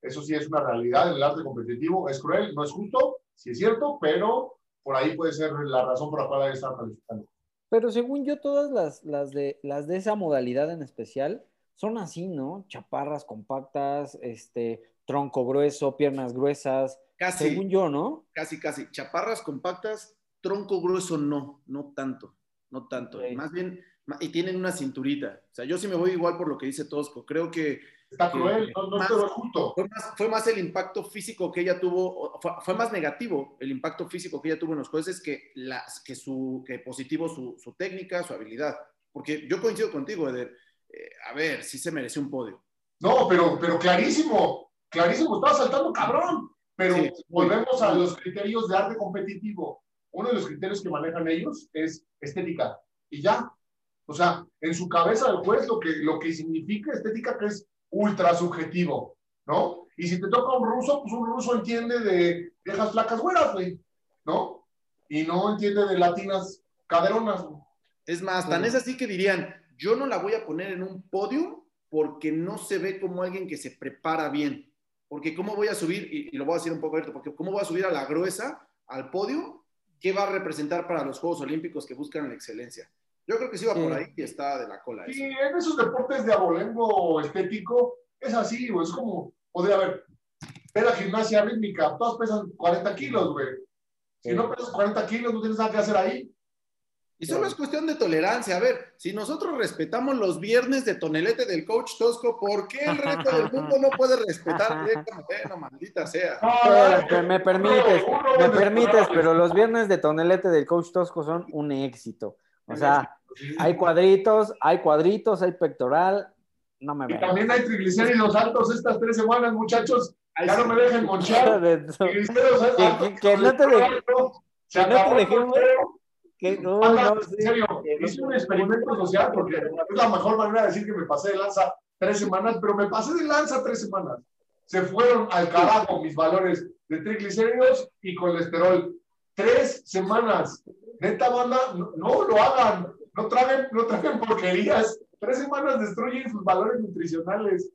Eso sí es una realidad en el arte competitivo, es cruel, no es justo, sí es cierto, pero por ahí puede ser la razón por la cual estar calificando. Pero según yo, todas las, las, de, las de esa modalidad en especial son así, ¿no? Chaparras compactas, este, tronco grueso, piernas gruesas. Casi. Según yo, ¿no? Casi, casi. Chaparras compactas, tronco grueso no, no tanto, no tanto. Más bien, y tienen una cinturita. O sea, yo sí me voy igual por lo que dice Tosco. Creo que Está cruel, no, más, justo. Fue más, el impacto físico que ella tuvo, fue, más negativo el impacto físico que ella tuvo en los jueces que, las, que, su, que positivo su, su técnica, su habilidad. Porque yo coincido contigo, Eder. Eh, a ver, sí se mereció un podio. No, pero, pero clarísimo, clarísimo, estaba saltando cabrón. Pero Sí. volvemos a los criterios de arte competitivo. Uno de los criterios que manejan ellos es estética. Y ya. O sea, en su cabeza del juez lo que, lo que significa estética que es ultra subjetivo, ¿no? Y si te toca un ruso, pues un ruso entiende de viejas flacas güeras, güey, ¿no? Y no entiende de latinas caderonas. güey. Es más, tan es así que dirían, yo no la voy a poner en un podio porque no se ve como alguien que se prepara bien. Porque cómo voy a subir, y, y lo voy a decir un poco abierto, porque cómo voy a subir a la gruesa, al podio, ¿qué va a representar para los Juegos Olímpicos que buscan la excelencia? Yo creo que sí va por Sí. ahí y está de la cola. Y eso. en esos deportes de abolengo estético, es así, güey. Es como, podría haber, ver la gimnasia rítmica, todas pesan 40 kilos, güey. Si Sí. no pesas 40 kilos, no tienes nada que hacer ahí. Y solo es cuestión de tolerancia. A ver, si nosotros respetamos los viernes de tonelete del coach Tosco, ¿por qué el resto del mundo no puede respetar Moreno, maldita sea? Espérate, me permites, me permites, pero los viernes de tonelete del coach Tosco son un éxito. O sea, hay cuadritos, hay cuadritos, hay pectoral. No me Y vean. también hay triglicéridos altos estas tres semanas, muchachos. Ya no me dejen monchar. Triglicéridos altos. que- que no te de- Se que no te. Que- Anda, no. En serio, hice un experimento social porque es la mejor manera de decir que me pasé de lanza tres semanas, pero me pasé de lanza tres semanas. Se fueron al carajo mis valores de triglicéridos y colesterol. Tres semanas. Neta banda, no, no lo hagan. No traguen, no traguen porquerías. Tres semanas destruyen sus valores nutricionales.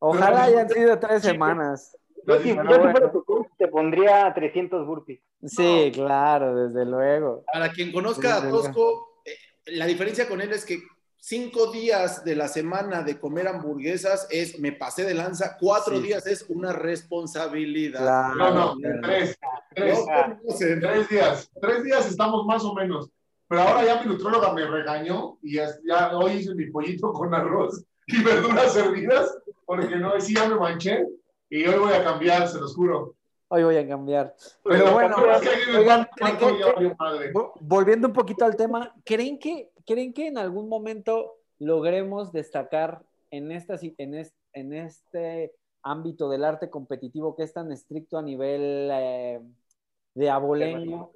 Ojalá hayan sido tres semanas. Yo, si, yo bueno. fuera tu coach, te pondría 300 burpees. Sí, claro, desde luego. Para quien conozca a Tosco, eh, la diferencia con él es que cinco días de la semana de comer hamburguesas es me pasé de lanza, cuatro Sí. días es una responsabilidad. Claro. No, no, tres. Tres. No. Tres días. Tres días estamos más o menos. Pero ahora ya mi nutróloga me regañó y ya, ya hoy hice mi pollito con arroz y verduras servidas porque no, sí ya me manché y hoy voy a cambiar, se los juro. Hoy voy a cambiar. Pero bueno, que oigan, cuarto ¿creen que- ya valió madre. Vo- Volviendo un poquito al tema, ¿creen que, ¿creen que en algún momento logremos destacar en, esta, en, es- en este ámbito del arte competitivo que es tan estricto a nivel eh, de abolengo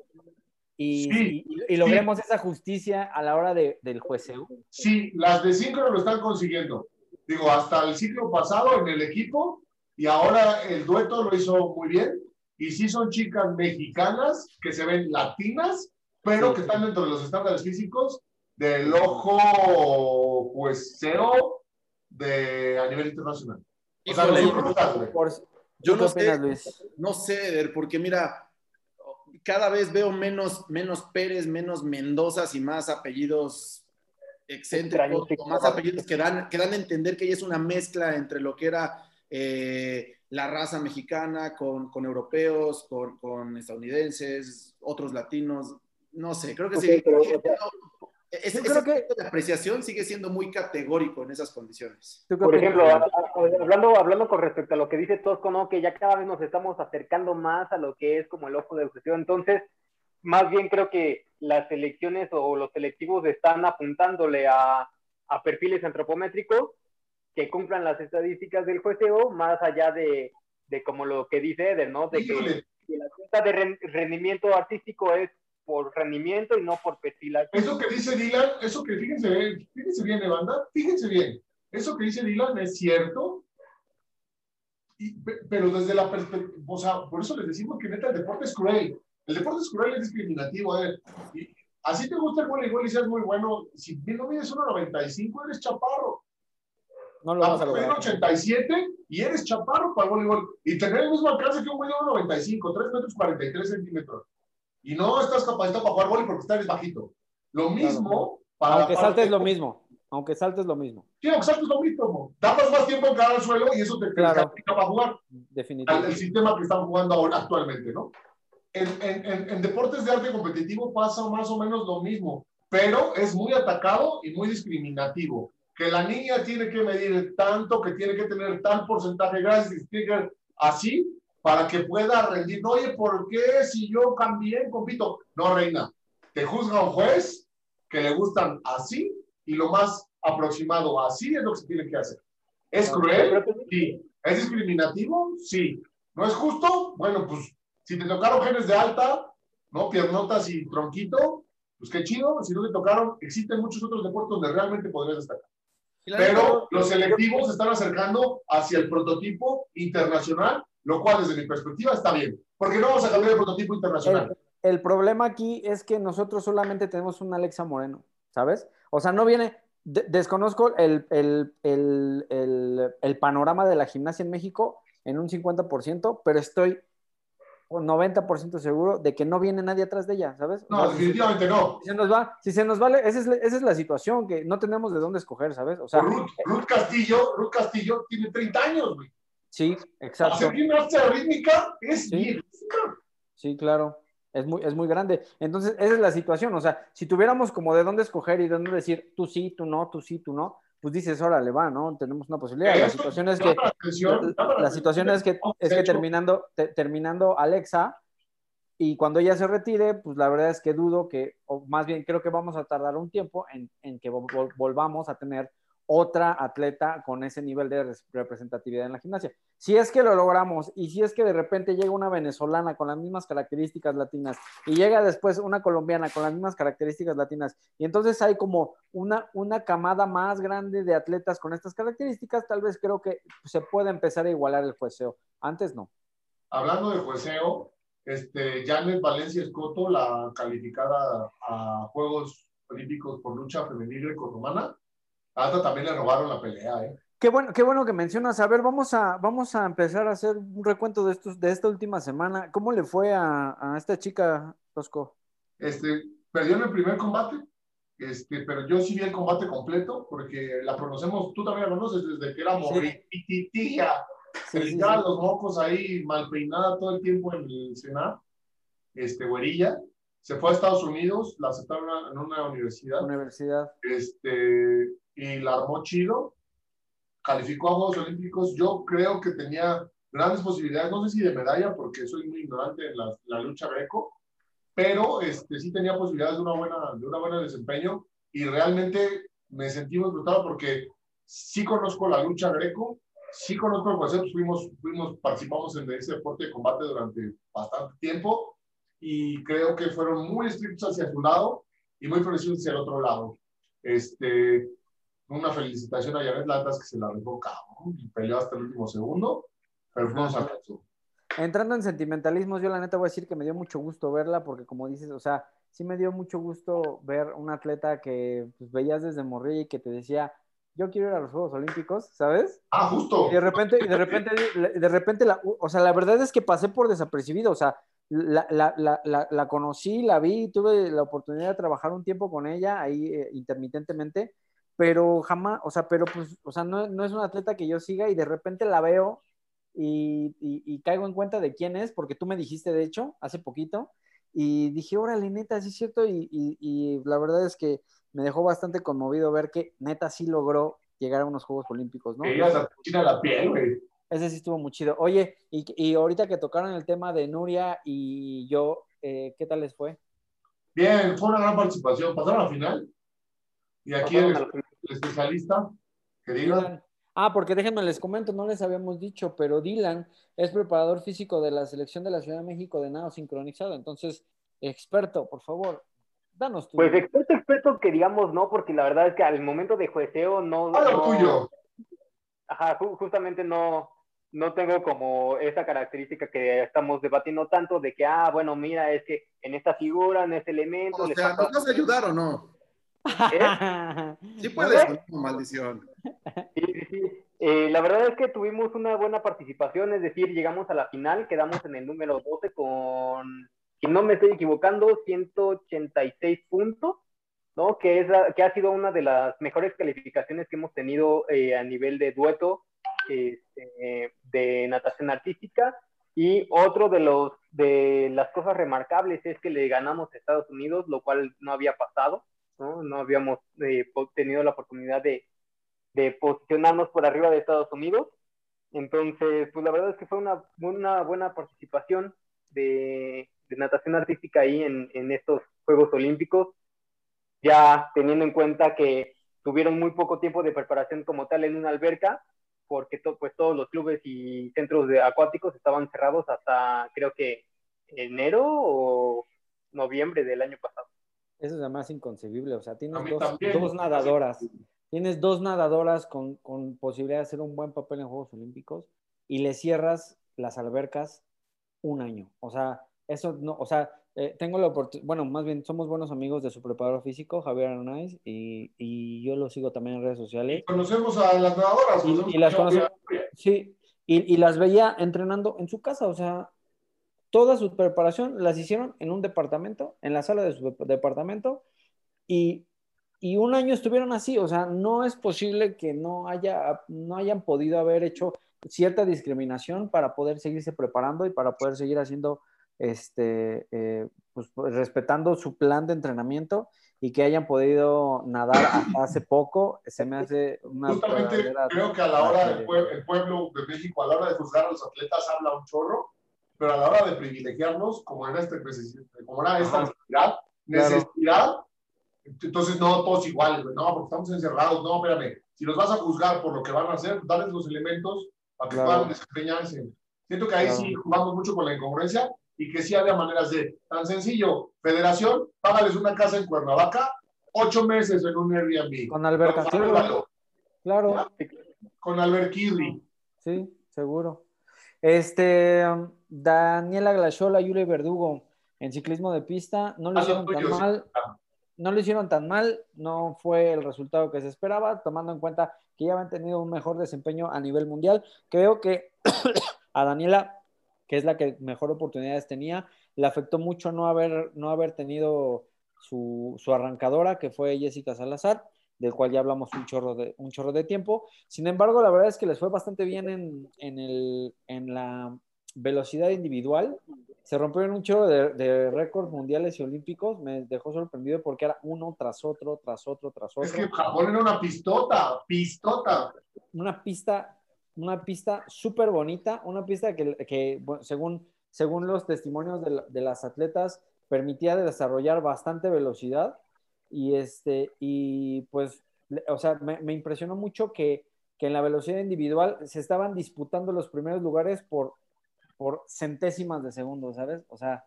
y, Sí, y- y logremos esa justicia a la hora de- del jueceo? Sí, las de síncrono lo están consiguiendo. Digo, hasta el ciclo pasado en el equipo y ahora el dueto lo hizo muy bien. Y sí son chicas mexicanas que se ven latinas, pero Sí. que están dentro de los estándares físicos del ojo, pues, cero de, a nivel internacional. O sea, Híjole, no son rudas, güey. Por- Yo ¿Tú no opinas, sé. Luis? No sé, Eder, porque mira, cada vez veo menos, menos Pérez, menos Mendozas y más apellidos excéntricos, o más apellidos que dan, que dan a entender que ella es una mezcla entre lo que era eh, la raza mexicana con, con europeos, con, con estadounidenses, otros latinos. No sé, creo que sí. pero, yo ese creo que- de apreciación sigue siendo muy categórico en esas condiciones. ¿Tú qué Por ejemplo, hablando, hablando con respecto a lo que dice Tosco, ¿no? Que ya cada vez nos estamos acercando más a lo que es como el ojo de obsesión. Entonces, más bien creo que las selecciones o los selectivos están apuntándole a, a perfiles antropométricos que cumplan las estadísticas del jueceo, más allá de, de como lo que dice Eder, ¿no? De que, que la cuenta de ren- rendimiento artístico es por rendimiento y no por perfilación. eso que dice Dylan, eso que fíjense bien, fíjense bien, banda, fíjense bien, eso que dice Dylan es cierto, y- pe- pero desde la perspectiva, o sea, por eso les decimos que neta el deporte es cruel, el deporte es cruel, es discriminativo, eh. Y así te gusta el voleibol y seas muy bueno, si no mides 1.95 eres chaparro, No lo vamos a a lograr. 87 y eres chaparro para el voleibol, y tener el mismo alcance que un güey de 1.95, 3 metros 43 centímetros, y no estás capacitado para jugar voleibol porque estás bajito. Lo mismo para Aunque saltes lo mismo. Aunque saltes lo mismo. Sí, exacto, es lo mismo. Tardas más tiempo en caer al suelo y eso te, Claro. para jugar. Definitivamente. el sistema que están jugando ahora actualmente, ¿no? En, en- en- en deportes de arte competitivo pasa más o menos lo mismo, pero es muy atacado y muy discriminativo. Que la niña tiene que medir tanto, que tiene que tener tal porcentaje, gracias, que así, para que pueda rendir. No, oye, ¿por qué si yo también compito? No, reina, te juzga un juez que le gustan así y lo más aproximado así es lo que se tiene que hacer. ¿Es cruel? Sí. ¿Es discriminativo? Sí. ¿No es justo? Bueno, pues si te tocaron genes de alta, ¿no? Piernotas y tronquito, pues qué chido. Si no te tocaron, existen muchos otros deportes donde realmente podrías destacar. Pero los selectivos se están acercando hacia el prototipo internacional, lo cual desde mi perspectiva está bien. Porque no vamos a cambiar el prototipo internacional. El, problema aquí es que nosotros solamente tenemos un Alexa Moreno, ¿sabes? O sea, no viene, desconozco el, el, el, panorama de la gimnasia en México en un 50%, pero estoy 90% seguro de que no viene nadie atrás de ella, ¿sabes? No, definitivamente no. Si se nos va, si se nos vale, esa es, esa es la situación, que no tenemos de dónde escoger, ¿sabes? O sea, Ruth, Ruth Castillo, Ruth Castillo tiene 30 años, güey. Sí, exacto. Hacer gimnasia rítmica es sí. Sí, claro. Es muy, es muy grande. Entonces, esa es la situación. O sea, si tuviéramos como de dónde escoger y de dónde decir tú sí, tú no, tú sí, tú no, pues dices, órale, va, ¿no? Tenemos una posibilidad. La situación es que, la, situación es que, es que terminando, terminando Alexa, y cuando ella se retire, pues la verdad es que dudo que, o más bien creo que vamos a tardar un tiempo en, en que volvamos a tener otra atleta con ese nivel de representatividad en la gimnasia. Si es que lo logramos y si es que de repente llega una venezolana con las mismas características latinas y llega después una colombiana con las mismas características latinas y entonces hay como una, una camada más grande de atletas con estas características, tal vez creo que se puede empezar a igualar el jueceo. Antes no. Hablando de jueceo, este, Janet Valencia Escoto, la calificada a Juegos Olímpicos por lucha femenil Alta también le robaron la pelea, ¿eh? Qué bueno, qué bueno que mencionas. A ver, vamos a, vamos a empezar a hacer un recuento de estos, de esta última semana. ¿Cómo le fue a, a esta chica, Tosco? Este, perdió en el primer combate, este, pero yo sí vi el combate completo, porque la conocemos, tú también la conoces desde que era morititía, sí. sí, los mocos ahí mal peinada todo el tiempo en el Senado, este, güerilla. Se fue a Estados Unidos, la aceptaron en una universidad. Universidad. Este, y la armó chido, calificó a Juegos Olímpicos, yo creo que tenía grandes posibilidades, no sé si de medalla, porque soy muy ignorante en la, la lucha greco, pero este, sí tenía posibilidades de una buena, de una buena desempeño y realmente me sentí muy brutado porque sí conozco la lucha greco, sí conozco el concepto, fuimos, fuimos, participamos en ese deporte de combate durante bastante tiempo y creo que fueron muy estrictos hacia su lado y muy parecidos hacia el otro lado. Este, una felicitación a Janet Latas que se la dejó cabrón y peleó hasta el último segundo, pero no se alcanzó. Entrando en sentimentalismos, yo la neta voy a decir que me dio mucho gusto verla porque como dices, o sea, sí me dio mucho gusto ver un atleta que pues, veías desde morrilla y que te decía, yo quiero ir a los Juegos Olímpicos, ¿sabes? Ah, justo. Y de repente, y de repente, de repente, la, o sea, la verdad es que pasé por desapercibido, o sea, la, la, la, la conocí, la vi, tuve la oportunidad de trabajar un tiempo con ella ahí eh, intermitentemente, pero jamás, o sea, pero pues, o sea, no, no es una atleta que yo siga y de repente la veo y, y, caigo en cuenta de quién es, porque tú me dijiste, de hecho, hace poquito, y dije, órale, neta, sí es cierto, y, y, la verdad es que me dejó bastante conmovido ver que neta sí logró llegar a unos Juegos Olímpicos, ¿no? Ella se la piel, güey. Ese sí estuvo muy chido. Oye, y, y ahorita que tocaron el tema de Nuria y yo, eh, ¿qué tal les fue? Bien, fue una gran participación. Pasaron a la final. Y aquí el, especialista, que Dylan. Ah, porque déjenme les comento, no les habíamos dicho, pero Dylan es preparador físico de la selección de la Ciudad de México de nado sincronizado. Entonces, experto, por favor, danos tu. Pues experto, experto que digamos no, porque la verdad es que al momento de jueceo no. Ah, no tuyo. Ajá, justamente no, no tengo como esa característica que estamos debatiendo tanto de que, ah, bueno, mira, es que en esta figura, en este elemento... O sea, ¿nos vas a ayudar o no? ¿Eh? Sí puedes, maldición. Sí, sí, eh, la verdad es que tuvimos una buena participación, es decir, llegamos a la final, quedamos en el número 12 con, si no me estoy equivocando, 186 puntos, ¿no? Que, es que ha sido una de las mejores calificaciones que hemos tenido eh, a nivel de dueto este, de natación artística. Y otro de, los, de las cosas remarcables es que le ganamos a Estados Unidos, lo cual no había pasado, ¿no? No habíamos eh, tenido la oportunidad de, de, posicionarnos por arriba de Estados Unidos. Entonces, pues la verdad es que fue una, una buena participación de, natación artística ahí en, en estos Juegos Olímpicos, ya teniendo en cuenta que tuvieron muy poco tiempo de preparación como tal en una alberca, porque pues todos los clubes y centros de acuáticos estaban cerrados hasta creo que enero o noviembre del año pasado. Eso es además inconcebible, o sea, tienes dos, nadadoras, tienes dos nadadoras con, con posibilidad de hacer un buen papel en Juegos Olímpicos y le cierras las albercas un año, o sea, eso no, o sea, eh, tengo la oportunidad, bueno, más bien somos buenos amigos de su preparador físico, Javier Arnaiz, y, y, yo lo sigo también en redes sociales. conocemos a las nadadoras. Y, las conocemos, sí, y, y, las veía entrenando en su casa, o sea, toda su preparación las hicieron en un departamento, en la sala de su departamento, y, y un año estuvieron así, o sea, no es posible que no, haya, no hayan podido haber hecho cierta discriminación para poder seguirse preparando y para poder seguir haciendo este, eh, pues, respetando su plan de entrenamiento y que hayan podido nadar hasta hace poco, se me hace una... Justamente creo que a la hora del el pueblo de México, a la hora de juzgar a los atletas, habla un chorro, pero a la hora de privilegiarlos, como era, este, como era esta necesidad, necesidad entonces no todos iguales, no, porque estamos encerrados, no, espérame, si los vas a juzgar por lo que van a hacer, dales los elementos para que puedan desempeñarse. Siento que ahí sí jugamos mucho con la incongruencia y que sí había maneras de, tan sencillo, federación, págales una casa en Cuernavaca, ocho meses en un Airbnb. Con alberca, claro. claro. Con Albert Sí, seguro. Este, Daniela Glachola, Yule Verdugo, en ciclismo de pista, no lo ah, hicieron tan mal. No lo hicieron tan mal, no fue el resultado que se esperaba, tomando en cuenta que ya habían tenido un mejor desempeño a nivel mundial. Creo que a Daniela que es la que mejor oportunidades tenía. Le afectó mucho no haber, no haber tenido su, arrancadora, que fue Jessica Salazar, del cual ya hablamos un chorro de, un chorro de tiempo. Sin embargo, la verdad es que les fue bastante bien en, el, en la velocidad individual. Se rompieron un chorro de, récords mundiales y olímpicos. Me dejó sorprendido porque era uno tras otro, tras otro, tras otro. Es que Japón era una pistota, pistota. Una pista una pista súper bonita, una pista que, según, según los testimonios de, las atletas, permitía desarrollar bastante velocidad y, este, y pues, o sea, me, impresionó mucho que, que, en la velocidad individual se estaban disputando los primeros lugares por, por centésimas de segundo, ¿sabes? O sea,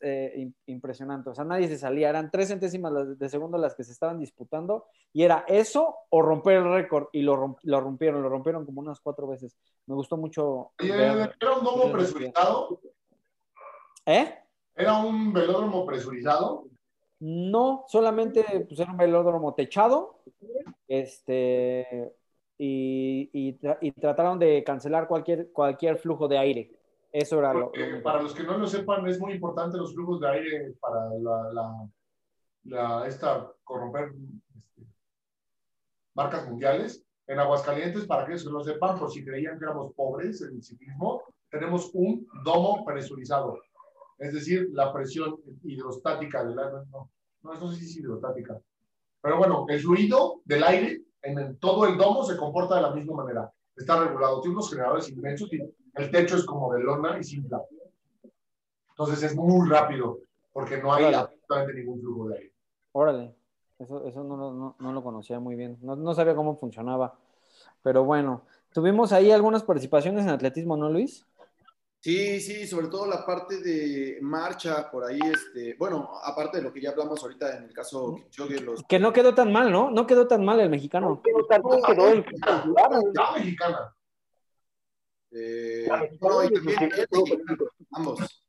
eh, impresionante. O sea, nadie se salía. Eran tres centésimas de segundo las que se estaban disputando. Y era eso o romper el récord. Y lo, lo rompieron, lo rompieron como unas cuatro veces. Me gustó mucho. ¿Era un domo presurizado? ¿Eh? ¿Era un velódromo presurizado? No, solamente pues, era un velódromo techado. Este. Y, y, trataron de cancelar cualquier, cualquier flujo de aire. Eso era lo, Para los que no lo sepan, es muy importante los flujos de aire para la, la, esta, corromper este, marcas mundiales. En Aguascalientes, para que eso lo sepan, por si creían que éramos pobres en el ciclismo, tenemos un domo presurizado. Es decir, la presión hidrostática del aire, no, no, no sé si es hidrostática. Pero bueno, el fluido del aire en todo el domo se comporta de la misma manera. Está regulado. Tiene unos generadores inmensos y el techo es como de lona y sin Entonces es muy rápido, porque no hay absolutamente ningún flujo de aire. Órale, eso, eso no, no, lo conocía muy bien. No, no, sabía cómo funcionaba. Pero bueno, tuvimos ahí algunas participaciones en atletismo, ¿no, Luis? Sí, sí, sobre todo la parte de marcha, por ahí, este, bueno, aparte de lo que ya hablamos ahorita en el caso los... Que no quedó tan mal, ¿no? No quedó tan mal el mexicano. No quedó tan mal, quedó en... La mexicana. Eh, ambos.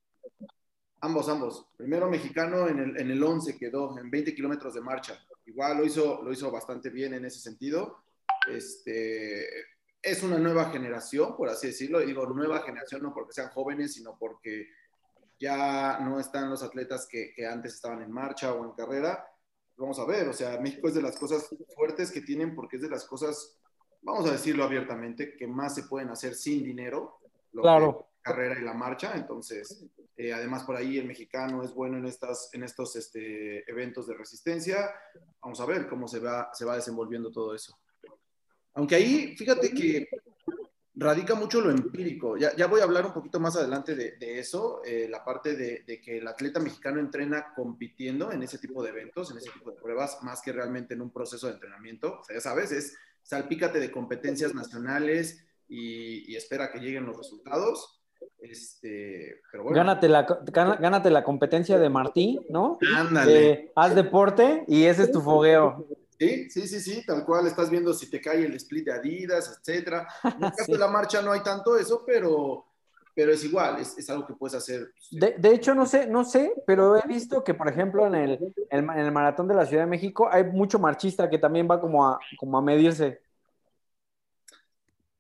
Ambos, ambos. Primero mexicano en el, en el 11 quedó, en 20 kilómetros de marcha. Igual lo hizo, lo hizo bastante bien en ese sentido. Este, es una nueva generación, por así decirlo. Y digo nueva generación no porque sean jóvenes, sino porque ya no están los atletas que, que antes estaban en marcha o en carrera. Vamos a ver, o sea, México es de las cosas fuertes que tienen porque es de las cosas vamos a decirlo abiertamente, que más se pueden hacer sin dinero, lo claro. la carrera y la marcha. Entonces, eh, además por ahí el mexicano es bueno en, estas, en estos este, eventos de resistencia. Vamos a ver cómo se va, se va desenvolviendo todo eso. Aunque ahí, fíjate que radica mucho lo empírico. Ya, ya voy a hablar un poquito más adelante de, de eso, eh, la parte de, de, que el atleta mexicano entrena compitiendo en ese tipo de eventos, en ese tipo de pruebas, más que realmente en un proceso de entrenamiento. O sea, ya sabes, es salpícate de competencias nacionales y, espera que lleguen los resultados. Este, pero bueno. Gánate la, gánate la competencia de Martí, ¿no? Ándale. haz deporte y ese es tu fogueo. Sí, sí, sí, sí, tal cual. Estás viendo si te cae el split de Adidas, etcétera. En el caso de la marcha no hay tanto eso, pero, pero es igual, es, algo que puedes hacer. De, hecho, no sé, no sé, pero he visto que, por ejemplo, en el, en el maratón de la Ciudad de México hay mucho marchista que también va como a, como a medirse.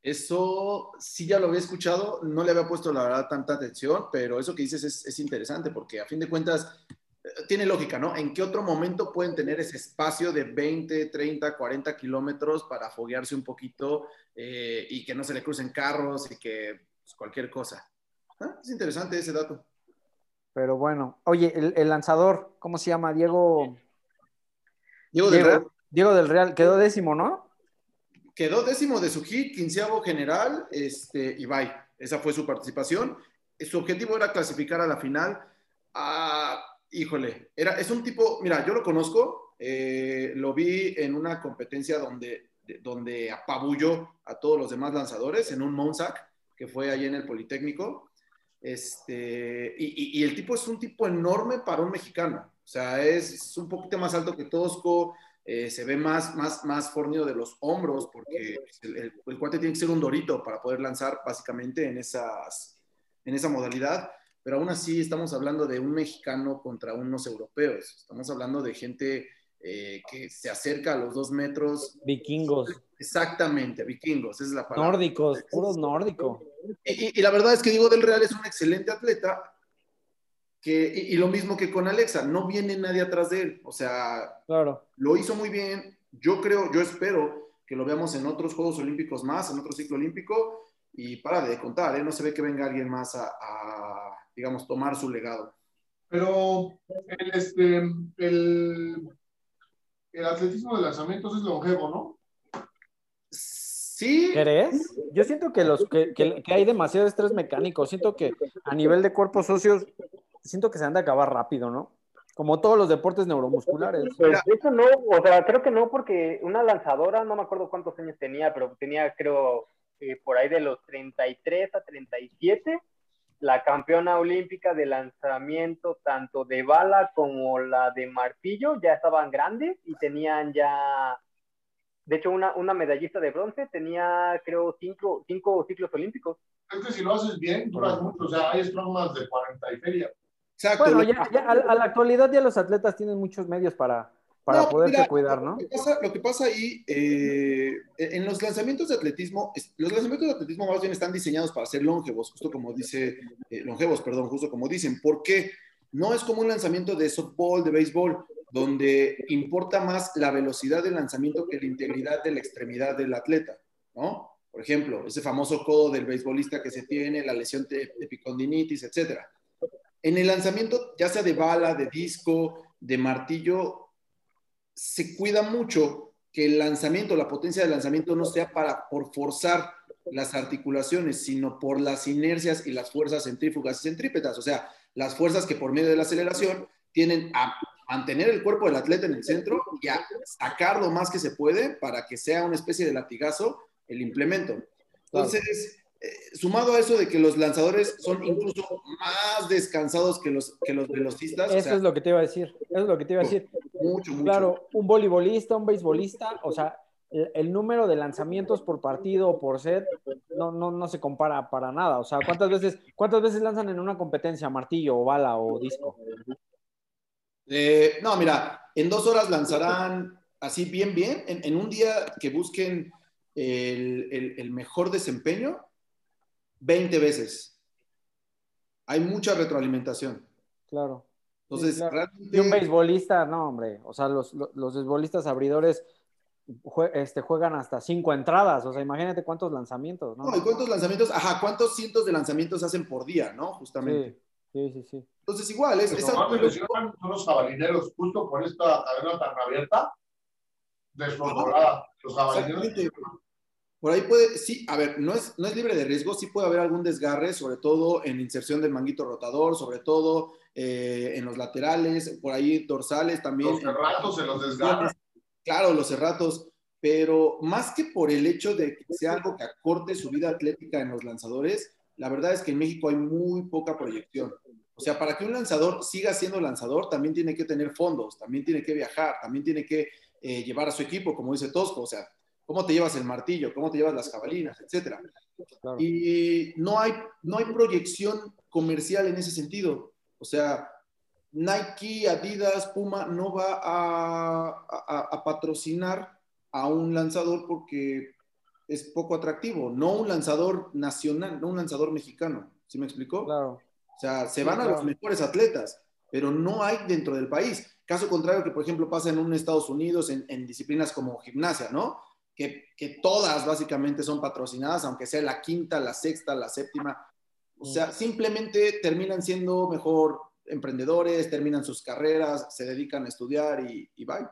Eso sí ya lo había escuchado, no le había puesto la verdad tanta atención, pero eso que dices es, es interesante porque a fin de cuentas tiene lógica, ¿no? ¿En qué otro momento pueden tener ese espacio de 20, 30, 40 kilómetros para foguearse un poquito eh, y que no se le crucen carros y que pues, cualquier cosa? Ah, es interesante ese dato. Pero bueno, oye, el, lanzador, ¿cómo se llama? Diego. Diego del Real. Diego del Real, quedó décimo, ¿no? Quedó décimo de su hit, quinceavo general, este, y bye. Esa fue su participación. Su objetivo era clasificar a la final. a híjole, era, es un tipo, mira, yo lo conozco, eh, lo vi en una competencia donde, donde apabulló a todos los demás lanzadores en un Monsac, que fue ahí en el Politécnico. Este, y, el tipo es un tipo enorme para un mexicano. O sea, es, un poquito más alto que Tosco, eh, se ve más, más, más fornido de los hombros, porque el, el, cuate tiene que ser un dorito para poder lanzar básicamente en, esas, en esa modalidad pero aún así estamos hablando de un mexicano contra unos europeos. Estamos hablando de gente eh, que se acerca a los dos metros. Vikingos. Exactamente, vikingos, esa es la palabra. Nórdicos, puros nórdicos. Y, la verdad es que Diego del Real es un excelente atleta. Que, y, lo mismo que con Alexa, no viene nadie atrás de él. O sea, claro. lo hizo muy bien. Yo creo, yo espero que lo veamos en otros Juegos Olímpicos más, en otro ciclo olímpico. Y para de contar, ¿eh? no se ve que venga alguien más a digamos, tomar su legado. Pero el, este, el, el atletismo de lanzamientos es longevo, ¿no? Sí. ¿Crees? Yo siento que, los, que, que, hay demasiado estrés mecánico. Siento que a nivel de cuerpos socios, siento que se han de acabar rápido, ¿no? Como todos los deportes neuromusculares. Pues eso no, o sea, creo que no, porque una lanzadora, no me acuerdo cuántos años tenía, pero tenía, creo, eh, por ahí de los 33 a 37, la campeona olímpica de lanzamiento tanto de bala como la de martillo ya estaban grandes y tenían ya, de hecho una, una medallista de bronce tenía creo cinco, cinco ciclos olímpicos. Es que si lo haces bien, duras mucho, o sea, hay más de 40 y feria. Exacto. Bueno, ya, ya a, la actualidad ya los atletas tienen muchos medios para, para poderse cuidar, ¿no? Lo que pasa, ahí, eh, en los lanzamientos de atletismo, los lanzamientos de atletismo más bien están diseñados para ser longevos, justo como dice, eh, longevos, perdón, justo como dicen, porque no es como un lanzamiento de softball, de béisbol, donde importa más la velocidad del lanzamiento que la integridad de la extremidad del atleta, ¿no? Por ejemplo, ese famoso codo del beisbolista que se tiene, la lesión de, de picondinitis, etc. En el lanzamiento, ya sea de bala, de disco, de martillo, se cuida mucho que el lanzamiento, la potencia del lanzamiento no sea para por forzar las articulaciones, sino por las inercias y las fuerzas centrífugas y centrípetas, o sea, las fuerzas que por medio de la aceleración tienen a mantener el cuerpo del atleta en el centro y a sacar lo más que se puede para que sea una especie de latigazo el implemento. Entonces, eh, sumado a eso de que los lanzadores son incluso más descansados que los, que los velocistas. Eso es lo que te iba a decir. Eso es lo que te iba a decir. Mucho, mucho. Claro, un voleibolista, un beisbolista, o sea, el, número de lanzamientos por partido o por set no, no, no se compara para nada. O sea, ¿cuántas veces, ¿cuántas veces lanzan en una competencia martillo o bala o disco? Eh, no, mira, en dos horas lanzarán así bien, bien. En, un día que busquen el, el mejor desempeño, 20 veces. Hay mucha retroalimentación. Claro. Entonces, Y un beisbolista, no, hombre. O sea, los, los, beisbolistas abridores este, juegan hasta cinco entradas. O sea, imagínate cuántos lanzamientos, ¿no? No, y cuántos lanzamientos, ajá, cuántos cientos de lanzamientos hacen por día, ¿no? Justamente. Sí, sí, sí. Entonces, igual, es. es algo... son los jabalineros, justo por esta cadena tan abierta, descontrolada. Los jabalineros por ahí puede, sí, a ver, no es, no es libre de riesgo, sí puede haber algún desgarre, sobre todo en inserción del manguito rotador, sobre todo eh, en los laterales, por ahí dorsales también. Los cerratos se los desgarran. Claro, los cerratos, pero más que por el hecho de que sea algo que acorte su vida atlética en los lanzadores, la verdad es que en México hay muy poca proyección. O sea, para que un lanzador siga siendo lanzador, también tiene que tener fondos, también tiene que viajar, también tiene que eh, llevar a su equipo, como dice Tosco, o sea, cómo te llevas el martillo, cómo te llevas las jabalinas, etcétera. Y no hay, no hay proyección comercial en ese sentido. O sea, Nike, Adidas, Puma no va a, a, patrocinar a un lanzador porque es poco atractivo, no un lanzador nacional, no un lanzador mexicano. ¿Sí me explicó? Claro. O sea, se van a los mejores atletas, pero no hay dentro del país. Caso contrario que, por ejemplo, pasa en un Estados Unidos en, en disciplinas como gimnasia, ¿no? Que, que, todas básicamente son patrocinadas, aunque sea la quinta, la sexta, la séptima. O sea, simplemente terminan siendo mejor emprendedores, terminan sus carreras, se dedican a estudiar y, y bye.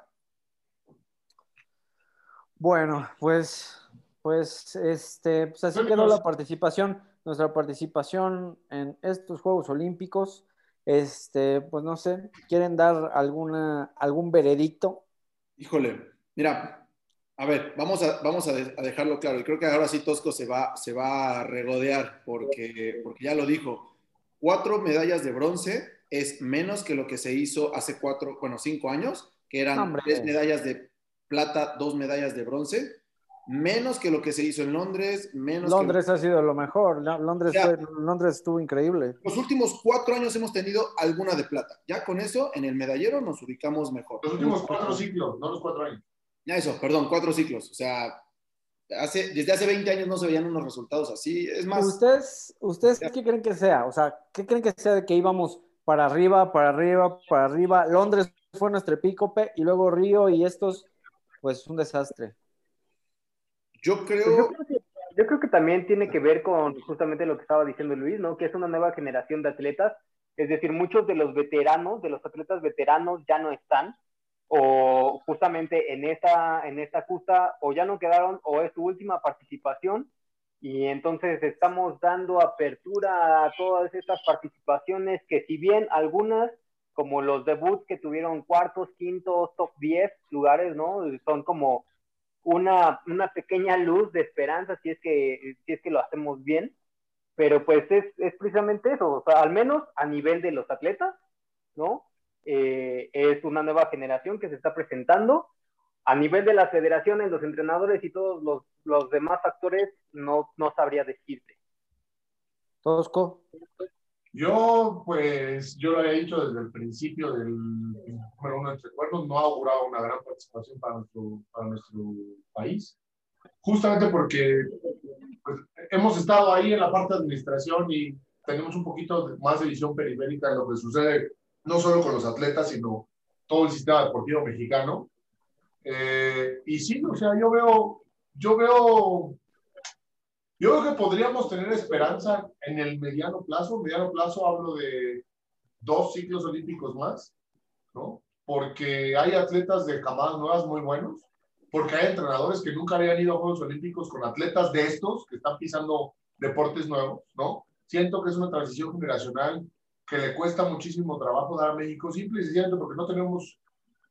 Bueno, pues, pues, este, pues así quedó la participación, nuestra participación en estos Juegos Olímpicos. Este, pues no sé, ¿quieren dar alguna, algún veredicto? Híjole, mira, a ver, vamos a, vamos a, dejarlo claro. Y creo que ahora sí Tosco se va, se va a regodear porque, porque ya lo dijo. Cuatro medallas de bronce es menos que lo que se hizo hace cuatro, bueno, cinco años, que eran tres medallas de plata, dos medallas de bronce menos que lo que se hizo en Londres, menos Londres ha sido lo mejor, Londres, Londres estuvo increíble. Los últimos cuatro años hemos tenido alguna de plata. Ya con eso, en el medallero nos ubicamos mejor. Los últimos cuatro ciclos, no los cuatro años. Ya eso, perdón, cuatro ciclos. O sea, hace, desde hace 20 años no se veían unos resultados así. Es más... ¿Ustedes, ustedes qué creen que sea? O sea, ¿qué creen que sea de que íbamos para arriba, para arriba, para arriba? Londres fue nuestro epícope y luego Río y estos, pues un desastre. Yo creo... Pues yo creo, que, yo creo que también tiene que ver con justamente lo que estaba diciendo Luis, ¿no? Que es una nueva generación de atletas. Es decir, muchos de los veteranos, de los atletas veteranos ya no están, o justamente en esta, en esta justa, o ya no quedaron, o es su última participación, y entonces estamos dando apertura a todas estas participaciones que si bien algunas, como los debuts que tuvieron cuartos, quintos, top 10 lugares, ¿no? Son como una, una pequeña luz de esperanza si es que, si es que lo hacemos bien, pero pues es, es precisamente eso, o sea, al menos a nivel de los atletas, ¿no? Eh, es una nueva generación que se está presentando. A nivel de la federación, en los entrenadores y todos los, los demás actores, no, no sabría decirte. Tosco. Yo, pues, yo lo había dicho desde el principio del número uno entre cuernos, no ha augurado una gran participación para nuestro, para nuestro país, justamente porque pues, hemos estado ahí en la parte de administración y tenemos un poquito más de visión periférica en lo que sucede, no solo con los atletas, sino todo el sistema deportivo mexicano. Eh, y sí, o sea, yo veo, yo veo yo creo que podríamos tener esperanza en el mediano plazo. Mediano plazo hablo de dos ciclos olímpicos más, ¿no? Porque hay atletas de camadas nuevas muy buenos, porque hay entrenadores que nunca habían ido a Juegos Olímpicos con atletas de estos que están pisando deportes nuevos, ¿no? Siento que es una transición generacional que le cuesta muchísimo trabajo dar a México, simple y sencillamente porque no tenemos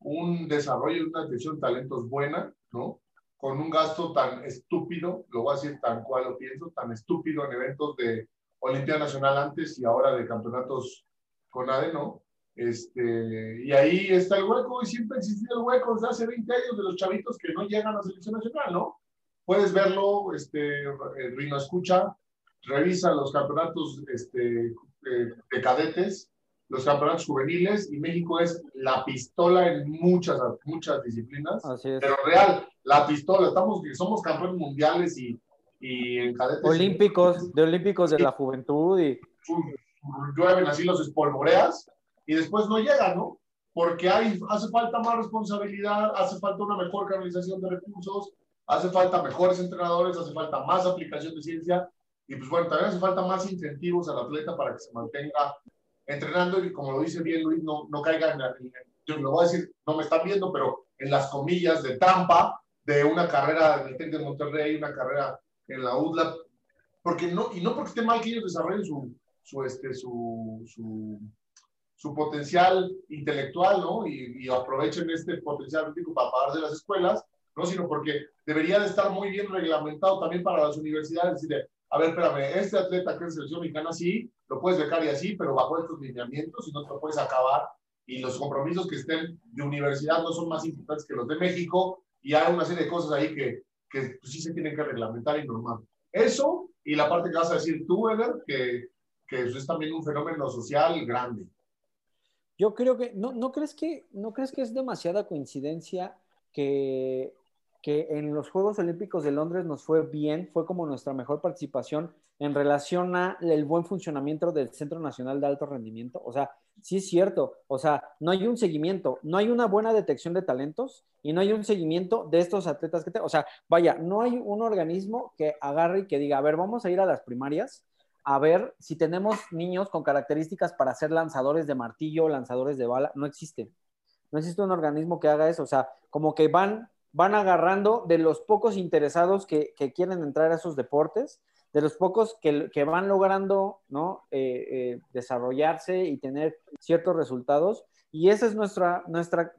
un desarrollo y una atención de talentos buena, ¿no? con un gasto tan estúpido, lo voy a decir tan cual lo pienso, tan estúpido en eventos de Olimpia Nacional antes y ahora de campeonatos con ADE, ¿no? Este, y ahí está el hueco, y siempre ha existido el hueco desde hace 20 años de los chavitos que no llegan a la selección nacional, ¿no? Puedes verlo, este, Rino Escucha, revisa los campeonatos este, de cadetes los campeonatos juveniles y México es la pistola en muchas, muchas disciplinas. Pero real, la pistola. Estamos, somos campeones mundiales y, y en cadetes. Olímpicos, de olímpicos de la juventud y. Llueven así los espolvoreas y después no llegan, ¿no? Porque hay, hace falta más responsabilidad, hace falta una mejor canalización de recursos, hace falta mejores entrenadores, hace falta más aplicación de ciencia y pues bueno, también hace falta más incentivos al atleta para que se mantenga entrenando y como lo dice bien Luis, no, no caiga en, la, yo lo voy a decir, no me están viendo, pero en las comillas de trampa de una carrera en el TEC de Monterrey, una carrera en la UDLA, porque no, y no porque esté mal que ellos desarrollen su, su, este, su, su, su potencial intelectual, ¿no? Y, y, aprovechen este potencial para pagarse las escuelas, ¿no? Sino porque debería de estar muy bien reglamentado también para las universidades, decir, a ver, espérame, este atleta que es selección mexicana sí, lo puedes becar y así, pero bajo estos lineamientos y no te lo puedes acabar y los compromisos que estén de universidad no son más importantes que los de México y hay una serie de cosas ahí que, que pues, sí se tienen que reglamentar y normal. Eso y la parte que vas a decir tú, Eder, que, que es también un fenómeno social grande. Yo creo que, ¿no, no, crees que, ¿no crees que es demasiada coincidencia que, que en los Juegos Olímpicos de Londres nos fue bien, fue como nuestra mejor participación en relación a el buen funcionamiento del Centro Nacional de Alto Rendimiento? O sea, sí es cierto, o sea, no hay un seguimiento, no hay una buena detección de talentos y no hay un seguimiento de estos atletas que te, o sea, vaya, no hay un organismo que agarre y que diga, a ver, vamos a ir a las primarias a ver si tenemos niños con características para ser lanzadores de martillo, lanzadores de bala, no existe. No existe un organismo que haga eso, o sea, como que van, van agarrando de los pocos interesados que, quieren entrar a esos deportes de los pocos que, que van logrando ¿no? Eh, eh, desarrollarse y tener ciertos resultados. Y ese es nuestra, nuestra,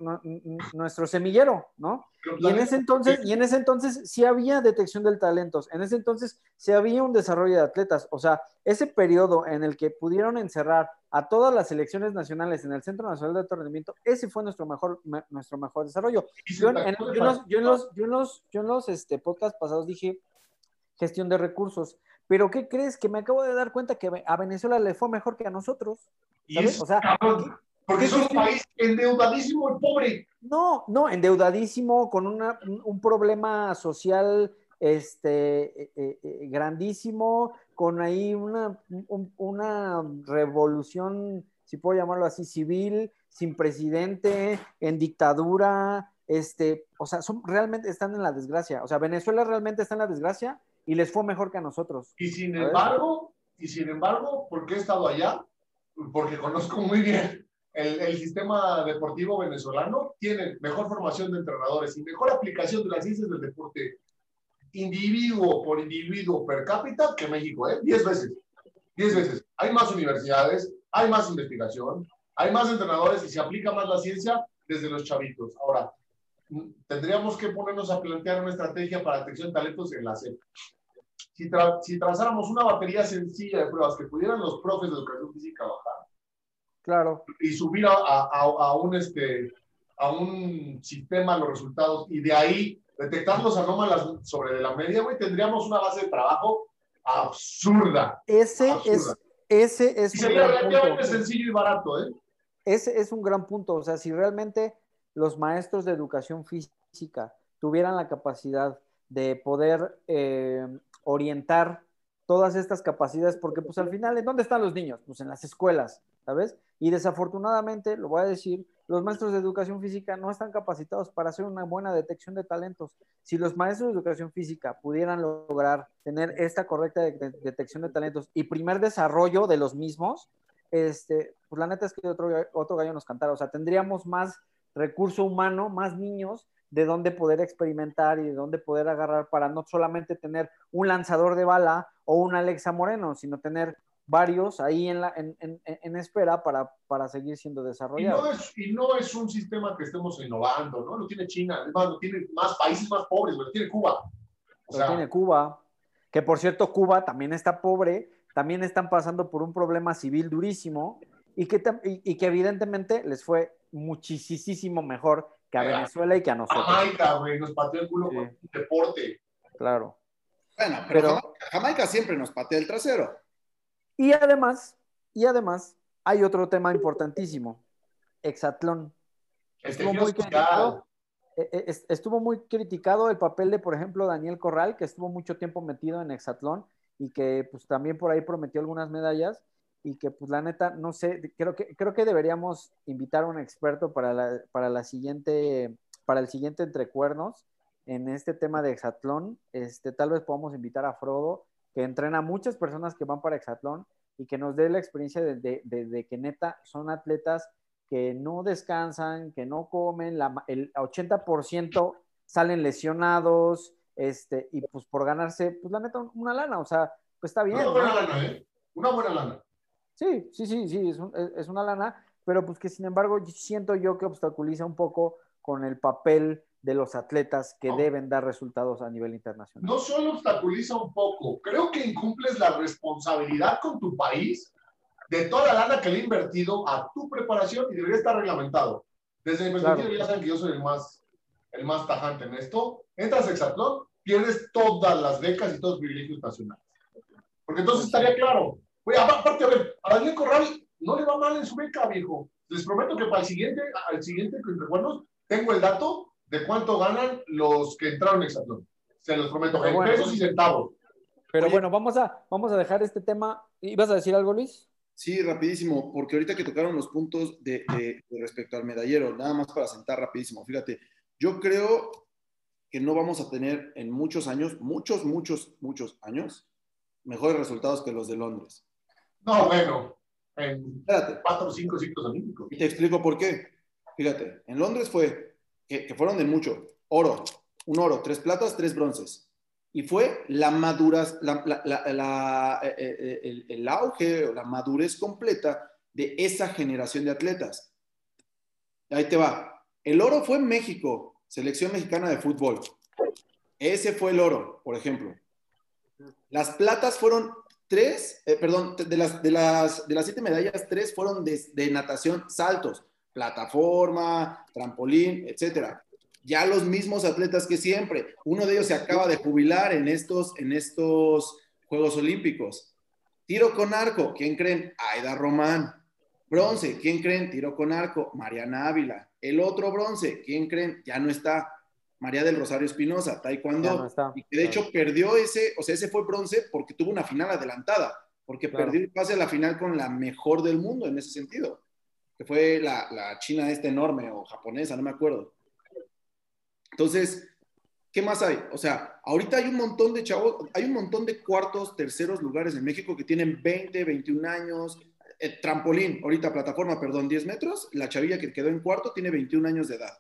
nuestro semillero, ¿no? Y en ese entonces, y en ese entonces sí había detección del talento, en ese entonces sí había un desarrollo de atletas, o sea, ese periodo en el que pudieron encerrar a todas las selecciones nacionales en el Centro Nacional de Alto Rendimiento, ese fue nuestro mejor, nuestro mejor desarrollo. Yo en, los, yo en los, yo en los, yo en los este, podcasts pasados dije, gestión de recursos. Pero ¿qué crees? Que me acabo de dar cuenta que a Venezuela le fue mejor que a nosotros. ¿sabes? o sea, porque es un país endeudadísimo y pobre. No, no, endeudadísimo, con una, un problema social este, eh, eh, eh, grandísimo, con ahí una, una revolución, si puedo llamarlo así, civil, sin presidente, en dictadura, este, o sea, son, realmente están en la desgracia. O sea, Venezuela realmente está en la desgracia y les fue mejor que a nosotros. Y sin embargo, y sin embargo, porque he estado allá, porque conozco muy bien el, el, sistema deportivo venezolano, tiene mejor formación de entrenadores y mejor aplicación de las ciencias del deporte individuo por individuo per cápita que México, ¿eh? Diez veces. Diez veces. Hay más universidades, hay más investigación, hay más entrenadores y se aplica más la ciencia desde los chavitos. Ahora, tendríamos que ponernos a plantear una estrategia para detección de talentos en la SEP. Si, si trazáramos una batería sencilla de pruebas que pudieran los profes de educación física bajar, claro. y subir a, a, a, un, este, a un sistema los resultados y de ahí detectar los anómalas sobre la media, güey, tendríamos una base de trabajo absurda. Ese es, ese es y sería relativamente sencillo y barato, ¿eh? Ese es un gran punto. O sea, si realmente los maestros de educación física tuvieran la capacidad de poder eh, orientar todas estas capacidades, porque pues al final, ¿en dónde están los niños? Pues en las escuelas, ¿sabes? Y desafortunadamente, lo voy a decir, los maestros de educación física no están capacitados para hacer una buena detección de talentos. Si los maestros de educación física pudieran lograr tener esta correcta detección de talentos y primer desarrollo de los mismos, este, pues la neta es que otro, otro gallo nos cantara, o sea, tendríamos más recurso humano, más niños de dónde poder experimentar y de dónde poder agarrar para no solamente tener un lanzador de bala o un Alexa Moreno, sino tener varios ahí en, la, en, en, en espera para, para, seguir siendo desarrollados. Y no, es, y no, es, un sistema que estemos innovando, ¿no? Lo tiene China, es más, lo tiene más países más pobres, lo tiene Cuba. O lo tiene Cuba, que por cierto Cuba también está pobre, también están pasando por un problema civil durísimo y que, y, y que evidentemente les fue muchísimo mejor que a Venezuela y que a nosotros. Jamaica, güey, nos pateó el culo sí. con un deporte. Claro. Bueno, pero, pero, Jamaica siempre nos patea el trasero. Y además, y además, hay otro tema importantísimo, Exatlón. Estuvo muy, criticado, e, e, estuvo muy criticado el papel de, por ejemplo, Daniel Corral, que estuvo mucho tiempo metido en Exatlón y que pues también por ahí prometió algunas medallas y que pues la neta, no sé, creo que, creo que deberíamos invitar a un experto para la, para la siguiente, para el siguiente Entrecuernos en este tema de Exatlón. Este, tal vez podamos invitar a Frodo, que entrena a muchas personas que van para Exatlón y que nos dé la experiencia de, de, de, de que neta son atletas que no descansan, que no comen, la, el 80% salen lesionados, este, y pues por ganarse, pues la neta, una lana, o sea, pues está bien. Una buena ¿no? lana, ¿eh? Una buena lana. Sí, sí, sí, sí, es, un, es, una lana, pero pues que sin embargo siento yo que obstaculiza un poco con el papel de los atletas que deben dar resultados a nivel internacional. No solo obstaculiza un poco, creo que incumples la responsabilidad con tu país de toda la lana que le he invertido a tu preparación y debería estar reglamentado. Desde mi perspectiva, ya saben que yo soy el más, el más tajante en esto. Entras a Exatlón, pierdes todas las becas y todos los privilegios nacionales. Porque entonces estaría claro. Oye, aparte, a ver, a Daniel Corral no le va mal en su beca, viejo. Les prometo que para el siguiente, al siguiente recuerdos, tengo el dato de cuánto ganan los que entraron en Exatlón. Se los prometo, en pesos y centavos. Pero bueno, vamos a, vamos a dejar este tema. ¿Ibas a decir algo, Luis? Sí, rapidísimo, porque ahorita que tocaron los puntos de, respecto al medallero, nada más para sentar rapidísimo. Fíjate, yo creo que no vamos a tener en muchos años, muchos, muchos, muchos años, mejores resultados que los de Londres. No, bueno, en cuatro o cinco ciclos olímpicos. Y te explico por qué. Fíjate, en Londres fue que, fueron de mucho, oro, un oro, tres platas, tres bronces. Y fue la madurez, la, eh, eh, el, el, auge o la madurez completa de esa generación de atletas. Ahí te va. El oro fue México, selección mexicana de fútbol. Ese fue el oro, por ejemplo. Las platas fueron tres, eh, perdón, de las, de, las, de las siete medallas, tres fueron de, de natación saltos plataforma, trampolín, etcétera. Ya los mismos atletas que siempre. Uno de ellos se acaba de jubilar en estos, en estos Juegos Olímpicos. Tiro con arco, ¿quién creen? Aida Román. Bronce, ¿quién creen? Tiro con arco, Mariana Ávila. El otro bronce, ¿quién creen? Ya no está. María del Rosario Espinosa, taekwondo. y que de hecho perdió ese, o sea, ese fue bronce porque tuvo una final adelantada, porque perdió el pase a la final con la mejor del mundo en ese sentido que fue la, la china esta enorme o japonesa, no me acuerdo. Entonces, ¿qué más hay? O sea, ahorita hay un montón de chavos, hay un montón de cuartos, terceros lugares en México que tienen 20, 21 años. Eh, trampolín, ahorita plataforma, perdón, 10 metros, la chavilla que quedó en cuarto tiene 21 años de edad.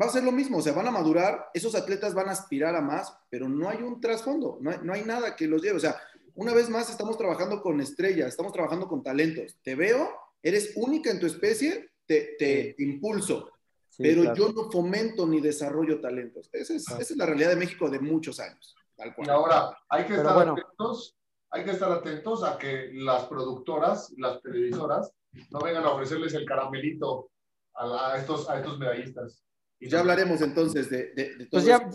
Va a ser lo mismo, o sea, van a madurar, esos atletas van a aspirar a más, pero no hay un trasfondo, no hay, no hay nada que los lleve. O sea, una vez más estamos trabajando con estrellas, estamos trabajando con talentos. Te veo eres única en tu especie, te, impulso. pero yo no fomento ni desarrollo talentos. Esa es, esa es, la realidad de México de muchos años. Tal cual. Y ahora, hay que, estar atentos, hay que estar atentos a que las productoras, las televisoras, no vengan a ofrecerles el caramelito a, estos, a estos medallistas. Y ya hablaremos entonces de, de, de pues ya,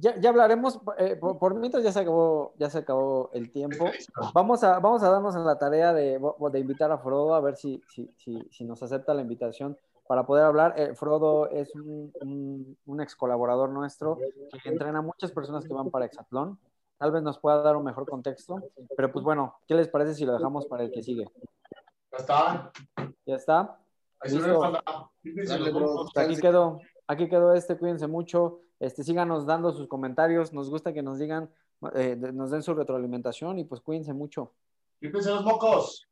ya, ya, hablaremos, eh, por, mientras ya se acabó, ya se acabó el tiempo. Vamos a, vamos a darnos la tarea de, de invitar a Frodo a ver si, si, si, si, nos acepta la invitación para poder hablar. Eh, Frodo es un, un, ex colaborador nuestro que entrena a muchas personas que van para Exatlón. Tal vez nos pueda dar un mejor contexto, pero pues bueno, ¿qué les parece si lo dejamos para el que sigue? Ya está. Ya está. Aquí quedó, aquí quedó este, cuídense mucho. Este, síganos dando sus comentarios, nos gusta que nos digan, eh, nos den su retroalimentación y pues cuídense mucho. Y Cuídense los mocos.